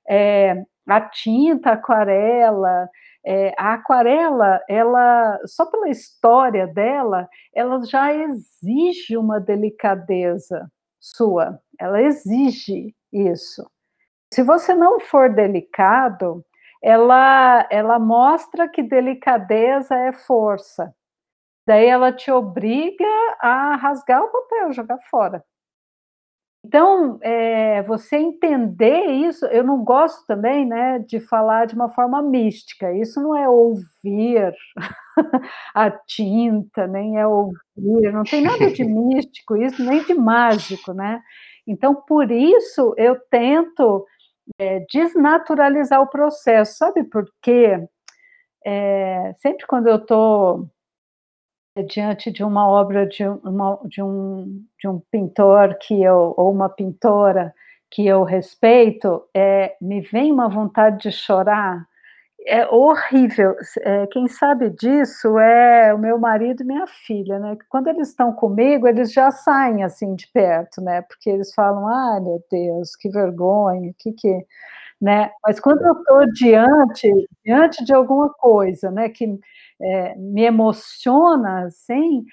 é, a tinta, a aquarela, é, a aquarela, ela só pela história dela, ela já exige uma delicadeza sua. Ela exige isso. Se você não for delicado, ela ela mostra que delicadeza é força. Daí ela te obriga a rasgar o papel, jogar fora. Então, é, você entender isso, eu não gosto também, né, de falar de uma forma mística. Isso não é ouvir a tinta, nem é ouvir, não tem nada de místico isso, nem de mágico, né? Então, por isso eu tento é, desnaturalizar o processo, sabe por quê? É, sempre quando eu estou diante de uma obra de, uma, de, um, de um pintor que eu, ou uma pintora que eu respeito, é, me vem uma vontade de chorar. É horrível. É, quem sabe disso é o meu marido e minha filha, né? Quando eles estão comigo, eles já saem assim de perto, né? Porque eles falam: "Ah, meu Deus, que vergonha, que que", né? Mas quando eu estou diante diante de alguma coisa, né? Que é, me emociona, assim,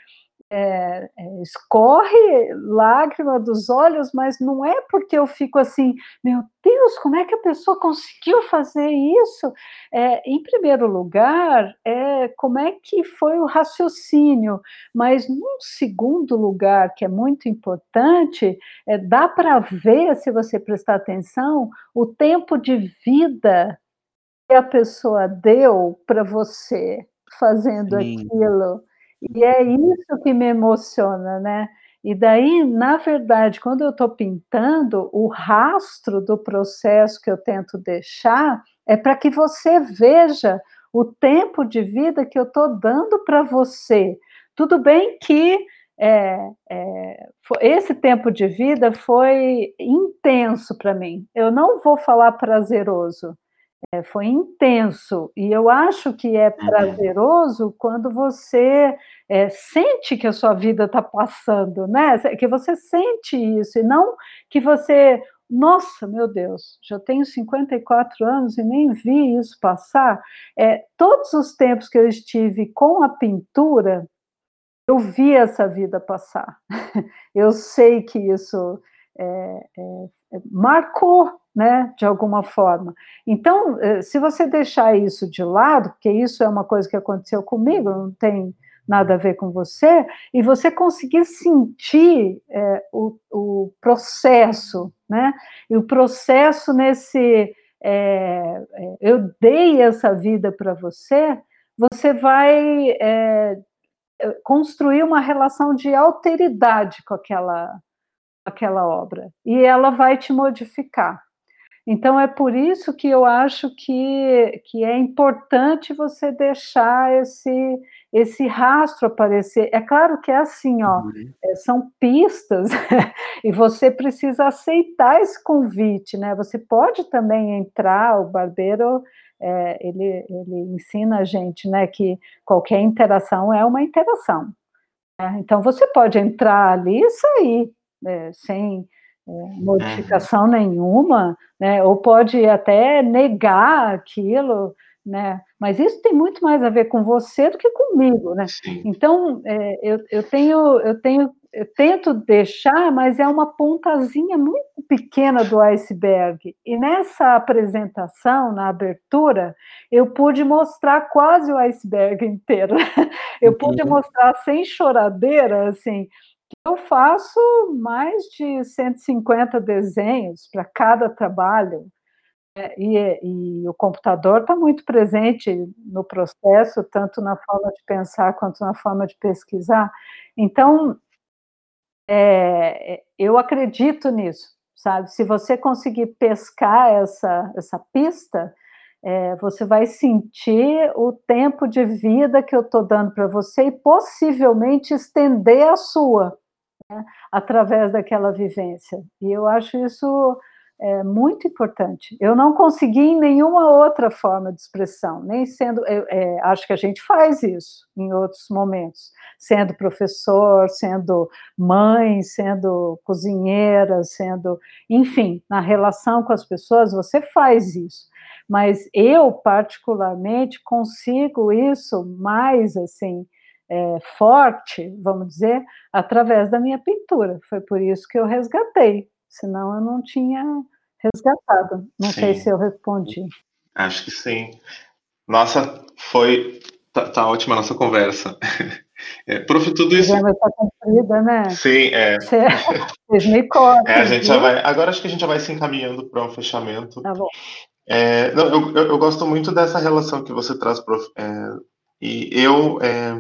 é, é, escorre lágrima dos olhos, mas não é porque eu fico assim, meu Deus, como é que a pessoa conseguiu fazer isso? É, em primeiro lugar, é, como é que foi o raciocínio? Mas num segundo lugar, que é muito importante, é, dá para ver, se você prestar atenção, o tempo de vida que a pessoa deu para você fazendo Sim. aquilo. E é isso que me emociona, né? E daí, na verdade, quando eu estou pintando, o rastro do processo que eu tento deixar é para que você veja o tempo de vida que eu estou dando para você. Tudo bem que é, é, esse tempo de vida foi intenso para mim. Eu não vou falar prazeroso, é, foi intenso. E eu acho que é uhum. prazeroso quando você é, sente que a sua vida está passando, né? Que você sente isso, e não que você. Nossa, meu Deus, já tenho 54 anos e nem vi isso passar. É, todos os tempos que eu estive com a pintura, eu vi essa vida passar. Eu sei que isso é, é, é, marcou, né, de alguma forma. Então, é, se você deixar isso de lado, porque isso é uma coisa que aconteceu comigo, não tem nada a ver com você, e você conseguir sentir é, o, o, processo, né? E o processo nesse é, eu dei essa vida para você, você vai é, construir uma relação de alteridade com aquela, aquela obra e ela vai te modificar. Então é por isso que eu acho que, que é importante você deixar esse esse rastro aparecer. É claro que é assim, ó, uhum. É, são pistas e você precisa aceitar esse convite, né? Você pode também entrar, o barbeiro é, ele, ele ensina a gente né, que qualquer interação é uma interação. Né? Então, você pode entrar ali e sair é, sem é, modificação uhum. nenhuma, né, ou pode até negar aquilo, né, mas isso tem muito mais a ver com você do que comigo, né? Então, é, eu, eu, tenho, eu tenho eu tento deixar, mas é uma pontazinha muito pequena do iceberg. E nessa apresentação, na abertura, eu pude mostrar quase o iceberg inteiro. Eu pude uhum. mostrar sem choradeira, assim, eu faço mais de 150 desenhos para cada trabalho. É, e, e, o computador está muito presente no processo, tanto na forma de pensar quanto na forma de pesquisar. Então, é, é, eu acredito nisso, sabe? Se você conseguir pescar essa, essa pista, é, você vai sentir o tempo de vida que eu estou dando para você e possivelmente estender a sua, né, através daquela vivência. E eu acho isso é muito importante. Eu não consegui em nenhuma outra forma de expressão, nem sendo. É, acho que a gente faz isso em outros momentos, sendo professor, sendo mãe, sendo cozinheira, sendo. Enfim, na relação com as pessoas, você faz isso. Mas eu, particularmente, consigo isso mais assim. É, forte, vamos dizer, através da minha pintura. Foi por isso que eu resgatei senão eu não tinha resgatado. Não sim. sei se eu respondi. Acho que sim. Nossa, foi. Tá, tá ótima a nossa conversa. É, prof, tudo isso. Já estar comprida, né? Sim, é. Vocês me cortam. É, a gente já vai. Agora acho que a gente já vai se encaminhando para um fechamento. Tá bom. É, não, eu, eu, gosto muito dessa relação que você traz, prof. É, e eu. É,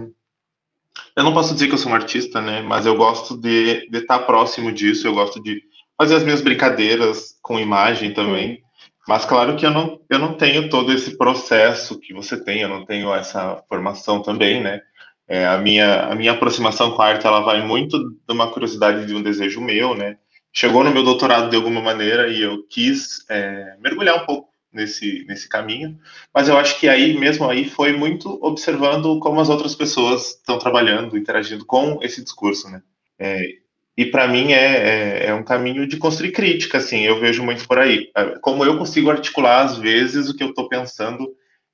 eu não posso dizer que eu sou um artista, né? Mas eu gosto de, de estar próximo disso, eu gosto de fazer as minhas brincadeiras com imagem também. Mas claro que eu não, eu não tenho todo esse processo que você tem, eu não tenho essa formação também, né? É, a, minha, a minha aproximação com a arte, ela vai muito de uma curiosidade, de um desejo meu, né? Chegou no meu doutorado de alguma maneira e eu quis é, mergulhar um pouco nesse, nesse caminho, mas eu acho que aí, mesmo aí, foi muito observando como as outras pessoas estão trabalhando, interagindo com esse discurso, né? É, e para mim é, é, é, um caminho de construir crítica, assim, eu vejo muito por aí. É, como eu consigo articular, às vezes, o que eu estou pensando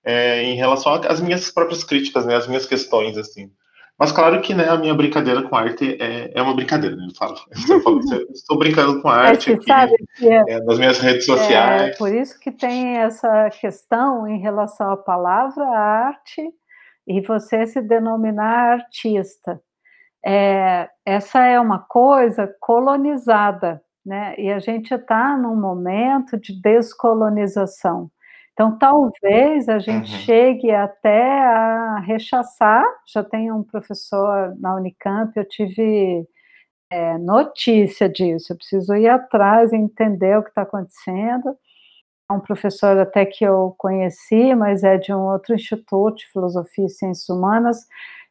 é, em relação às minhas próprias críticas, né, as minhas questões, assim. Mas claro que né, a minha brincadeira com arte é, é uma brincadeira, né? Eu falo, eu falo estou brincando com arte aqui, sabe é, nas minhas redes sociais. É por isso que tem essa questão em relação à palavra arte e você se denominar artista é, essa é uma coisa colonizada, né? E a gente está num momento de descolonização. Então, talvez a gente uhum. chegue até a rechaçar. Já tem um professor na Unicamp, eu tive é, notícia disso. Eu preciso ir atrás e entender o que está acontecendo. É um professor até que eu conheci, mas é de um outro instituto de filosofia e ciências humanas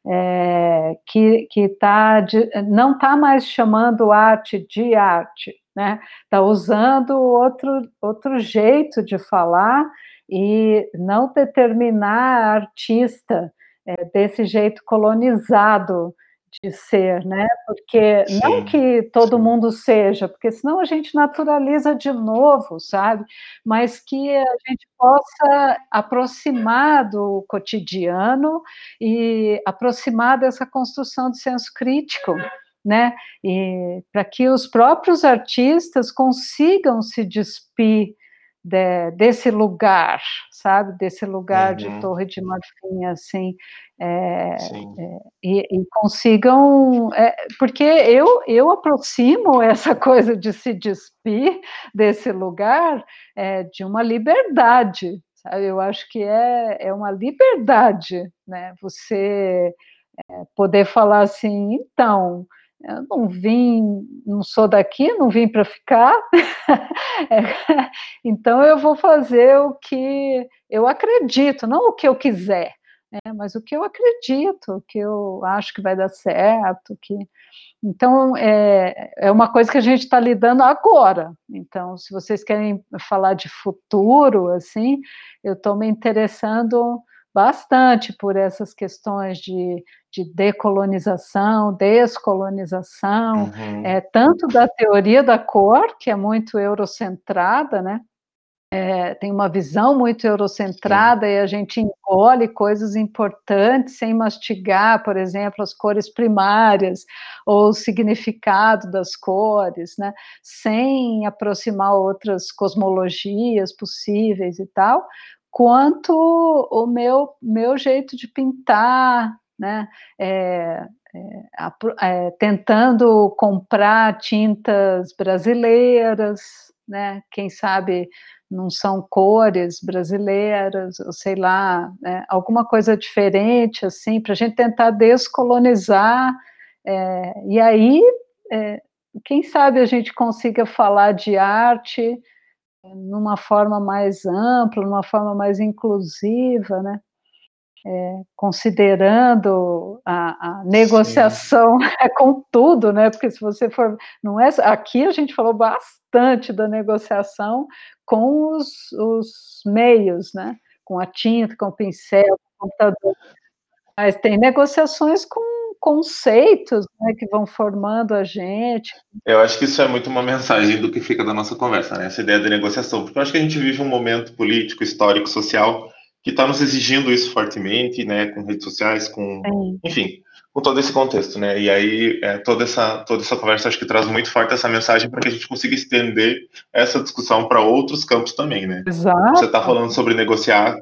é, que, que tá de, não está mais chamando arte de arte, né? Está usando outro, outro jeito de falar e não determinar artista é, desse jeito colonizado de ser, né? Porque sim, não que todo sim. mundo seja, porque senão a gente naturaliza de novo, sabe? Mas que a gente possa aproximar do cotidiano e aproximar dessa construção de senso crítico, né? E para que os próprios artistas consigam se despir de, desse lugar, sabe, desse lugar uhum. de Torre de Marfim, assim, é, é, e, e, consigam, é, porque eu, eu aproximo essa coisa de se despir desse lugar é, de uma liberdade, sabe? eu acho que é, é uma liberdade, né, você é, poder falar assim, então, eu não vim, não sou daqui, não vim para ficar, então eu vou fazer o que eu acredito, não o que eu quiser, né, mas o que eu acredito, o que eu acho que vai dar certo, que então é, é uma coisa que a gente está lidando agora. Então, se vocês querem falar de futuro, assim, eu estou me interessando bastante por essas questões de, de decolonização, descolonização, uhum. é, tanto da teoria da cor, que é muito eurocentrada, né? É, tem uma visão muito eurocentrada Sim. e a gente engole coisas importantes sem mastigar, por exemplo, as cores primárias ou o significado das cores, né? sem aproximar outras cosmologias possíveis e tal, quanto o meu, meu jeito de pintar, né? É, é, é, tentando comprar tintas brasileiras, né? Quem sabe não são cores brasileiras, ou sei lá, né? alguma coisa diferente, assim, para a gente tentar descolonizar, é, e aí, é, quem sabe a gente consiga falar de arte numa forma mais ampla, numa forma mais inclusiva, né? É, considerando a, a negociação é, com tudo, né? Porque se você for, não é aqui a gente falou bastante da negociação com os, os meios, né? Com a tinta, com o pincel, com o computador, mas tem negociações com conceitos né, que vão formando a gente. Eu acho que isso é muito uma mensagem do que fica da nossa conversa, né? Essa ideia de negociação, porque eu acho que a gente vive um momento político, histórico, social que está nos exigindo isso fortemente, né? Com redes sociais, com, Sim. enfim, com todo esse contexto, né? E aí é, toda essa toda essa conversa acho que traz muito forte essa mensagem para que a gente consiga estender essa discussão para outros campos também, né? Exato. Você está falando sobre negociar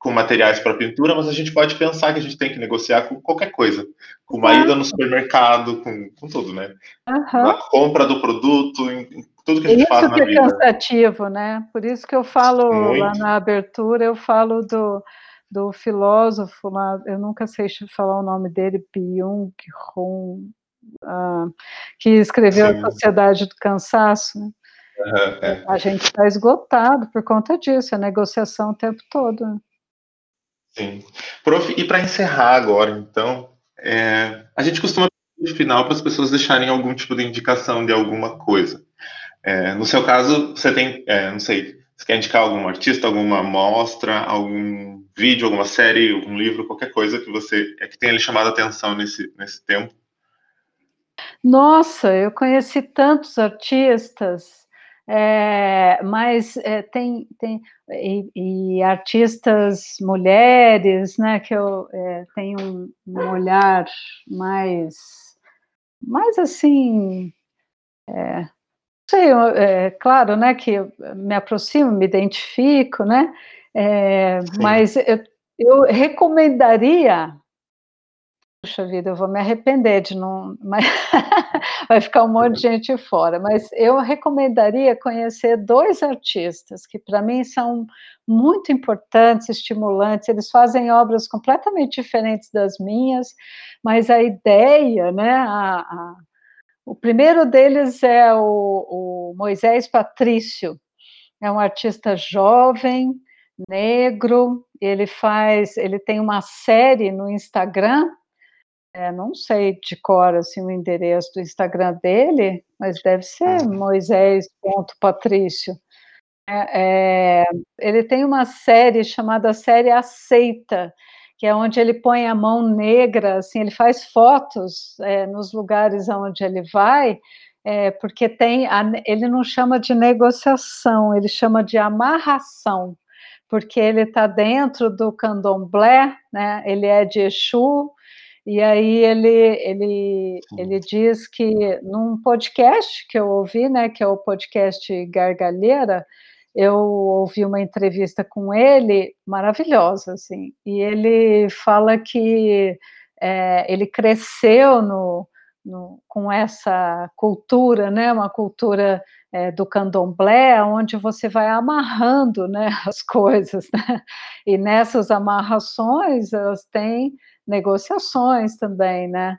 com materiais para pintura, mas a gente pode pensar que a gente tem que negociar com qualquer coisa, com uma ida no supermercado, com, com tudo, né? Uhum. Na compra do produto, em, em tudo que a gente isso faz na vida. Isso é cansativo, né? Por isso que eu falo Muito. lá na abertura, eu falo do, do filósofo lá, eu nunca sei falar o nome dele, Byung Hun, uh, que escreveu Sim. A Sociedade do Cansaço, né? Uhum, é. A gente está esgotado por conta disso, a negociação o tempo todo. Sim. Prof, e para encerrar agora, então, é, a gente costuma no final para as pessoas deixarem algum tipo de indicação de alguma coisa. É, no seu caso, você tem, é, não sei, você quer indicar algum artista, alguma mostra, algum vídeo, alguma série, algum livro, qualquer coisa que você é que tenha lhe chamado a atenção nesse, nesse tempo? Nossa, eu conheci tantos artistas é, mas é, tem, tem e, e, artistas mulheres, né, que eu é, tenho um, um, olhar mais, mais assim, é, sei, é, claro, né, que eu me aproximo, me identifico, né, mas eu, eu recomendaria Puxa vida, eu vou me arrepender de não. Vai ficar um monte de gente fora. Mas eu recomendaria conhecer dois artistas que, para mim, são muito importantes, estimulantes. Eles fazem obras completamente diferentes das minhas, mas a ideia, né? A, a... o primeiro deles é o, o Moisés Patrício, é um artista jovem, negro. Ele faz, ele tem uma série no Instagram é, não sei de cor assim, o endereço do Instagram dele, mas deve ser uhum. moisés.patrício. É, é, ele tem uma série chamada Série Aceita, que é onde ele põe a mão negra, assim, ele faz fotos é, nos lugares onde ele vai, é, porque tem, a, ele não chama de negociação, ele chama de amarração, porque ele está dentro do candomblé, né, ele é de Exu, e aí ele, ele, ele diz que num podcast que eu ouvi, né, que é o podcast Gargalheira, eu ouvi uma entrevista com ele maravilhosa, assim, e ele fala que é, ele cresceu no, no, com essa cultura, né, uma cultura é, do candomblé, onde você vai amarrando né, as coisas, né? e nessas amarrações elas têm negociações também, né?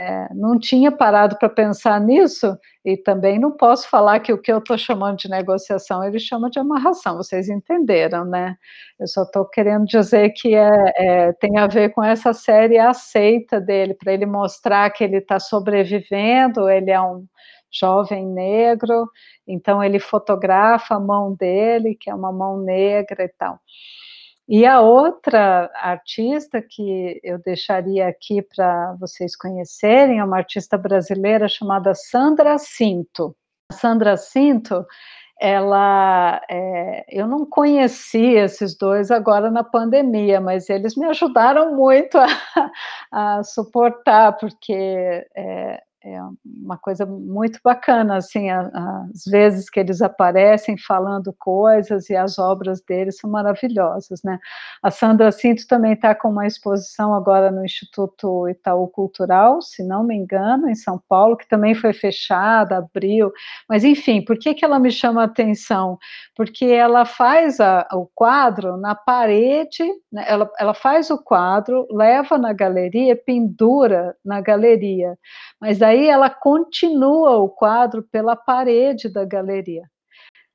É, não tinha parado para pensar nisso e também não posso falar que o que eu estou chamando de negociação ele chama de amarração, vocês entenderam, né? Eu só estou querendo dizer que é, é, tem a ver com essa série aceita dele, para ele mostrar que ele está sobrevivendo, ele é um jovem negro, então ele fotografa a mão dele, que é uma mão negra e tal. E a outra artista que eu deixaria aqui para vocês conhecerem é uma artista brasileira chamada Sandra Cinto. Sandra Cinto, ela, é, eu não conheci esses dois agora na pandemia, mas eles me ajudaram muito a, a suportar, porque é, é uma coisa muito bacana, assim, as vezes que eles aparecem falando coisas e as obras deles são maravilhosas, né? A Sandra Cinto também está com uma exposição agora no Instituto Itaú Cultural, se não me engano, em São Paulo, que também foi fechada, abriu, mas enfim, por que que ela me chama a atenção? Porque ela faz a, o quadro na parede, né? ela, ela faz o quadro, leva na galeria, pendura na galeria, mas aí daí ela continua o quadro pela parede da galeria.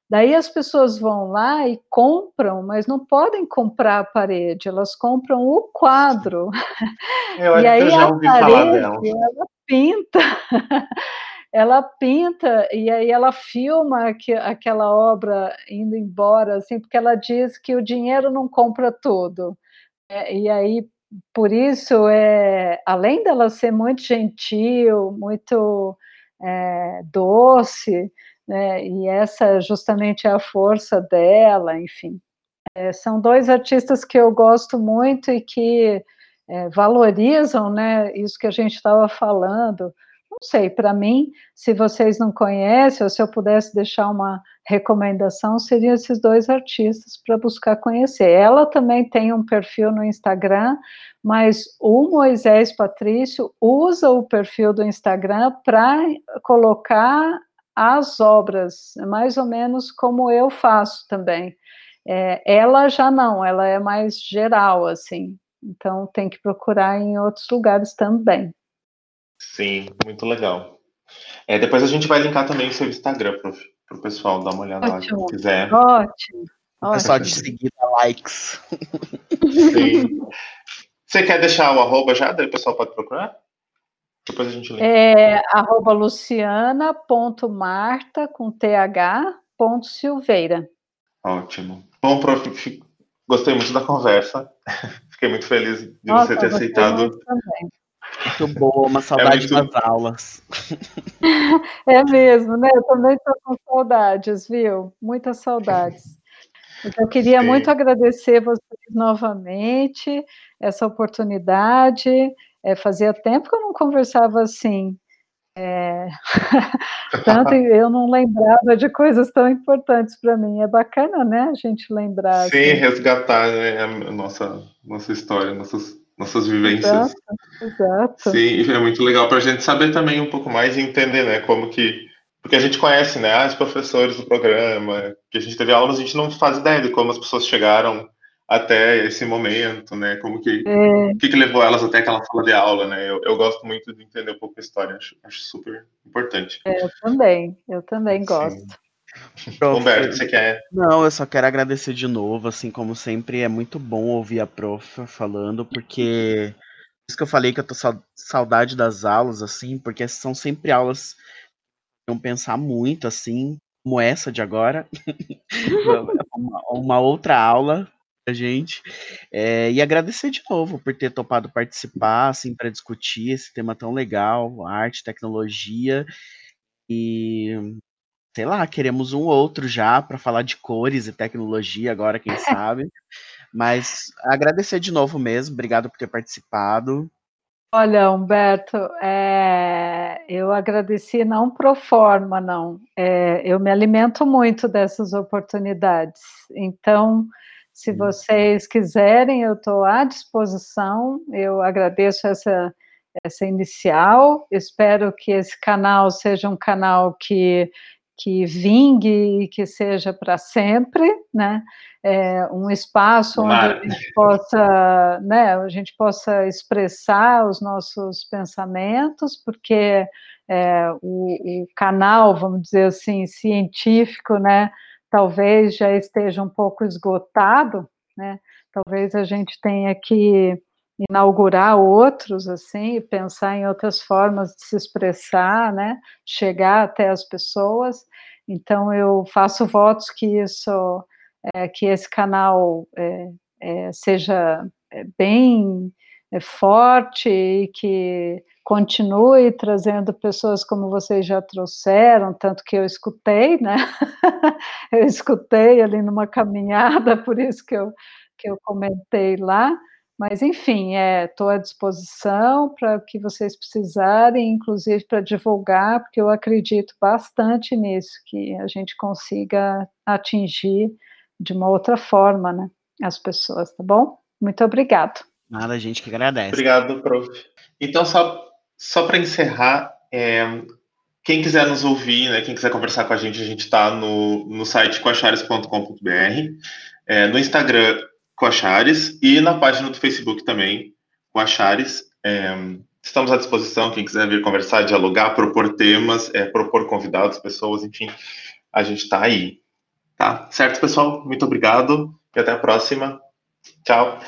Daí as pessoas vão lá e compram, mas não podem comprar a parede, elas compram o quadro. Eu e aí a parede ela pinta, ela pinta e aí ela filma que, aquela obra indo embora, assim, porque ela diz que o dinheiro não compra tudo. É, e aí por isso, é, além dela ser muito gentil, muito é, doce, né, e essa justamente é a força dela, enfim. É, são dois artistas que eu gosto muito e que é, valorizam né, isso que a gente estava falando, não sei, para mim, se vocês não conhecem, ou se eu pudesse deixar uma recomendação, seriam esses dois artistas para buscar conhecer. Ela também tem um perfil no Instagram, mas o Moisés Patrício usa o perfil do Instagram para colocar as obras, mais ou menos como eu faço também. É, ela já não, ela é mais geral, assim, então tem que procurar em outros lugares também. Sim, muito legal. É, depois a gente vai linkar também o seu Instagram para o pessoal dar uma olhada Ótimo. lá, se quiser. Ótimo. O pessoal de seguir, dá likes. Sim. Você quer deixar o arroba já? Daí o pessoal pode procurar? Depois a gente linka. É arroba luciana.marta com th ponto Silveira. Ótimo. Bom, prof, gostei muito da conversa. Fiquei muito feliz de Nossa, você ter aceitado. Também. Muito boa, uma é saudade é muito... das aulas. É mesmo, né? Eu também estou com saudades, viu? Muitas saudades. Eu queria Sim. muito agradecer vocês novamente, essa oportunidade. É, fazia tempo que eu não conversava assim. É... Tanto eu não lembrava de coisas tão importantes para mim. É bacana, né? A gente lembrar. Sim, assim. resgatar né, a nossa, nossa história, nossas nossas vivências. Exato, exato. Sim, é muito legal para a gente saber também um pouco mais e entender, né, como que porque a gente conhece, né, os professores do programa, que a gente teve aulas, a gente não faz ideia de como as pessoas chegaram até esse momento, né, como que, é. que, que levou elas até aquela sala de aula, né, eu, eu gosto muito de entender um pouco a história, acho, acho super importante. É, eu também, eu também Sim. Prof, Humberto, você quer? Não, eu só quero agradecer de novo, assim como sempre, é muito bom ouvir a prof falando, porque isso que eu falei que eu tô saudade das aulas, assim, porque são sempre aulas que vão pensar muito, assim, como essa de agora. uma, uma, outra aula pra gente. É, e agradecer de novo por ter topado participar, assim, para discutir esse tema tão legal, arte, tecnologia. E sei lá, queremos um outro já para falar de cores e tecnologia agora, quem sabe. Mas agradecer de novo mesmo, obrigado por ter participado. Olha, Humberto, é, eu agradeci não pro forma, não. É, eu me alimento muito dessas oportunidades. Então, se vocês quiserem, eu estou à disposição. Eu agradeço essa, essa inicial. Espero que esse canal seja um canal que que vingue e que seja para sempre, né? É, um espaço onde a gente possa, né, a gente possa expressar os nossos pensamentos, porque é, o, o, canal, vamos dizer assim, científico, né, talvez já esteja um pouco esgotado, né? Talvez a gente tenha que inaugurar outros, assim, pensar em outras formas de se expressar, né, chegar até as pessoas. Então, eu faço votos que isso, é, que esse canal é, é, seja bem forte e que continue trazendo pessoas como vocês já trouxeram, tanto que eu escutei, né? eu escutei ali numa caminhada, por isso que eu, que eu comentei lá. Mas, enfim, estou é, à disposição para o que vocês precisarem, inclusive para divulgar, porque eu acredito bastante nisso, que a gente consiga atingir de uma outra forma né, as pessoas, tá bom? Muito obrigado. Nada, a gente que agradece. Obrigado, prof. Então, só, só para encerrar, é, quem quiser nos ouvir, né, quem quiser conversar com a gente, a gente está no, no site coachares.com.br, é, no Instagram com a Chares e na página do Facebook também, com a Chares. É, estamos à disposição, quem quiser vir conversar, dialogar, propor temas, é, propor convidados, pessoas, enfim, a gente está aí. Tá? Certo, pessoal? Muito obrigado e até a próxima. Tchau.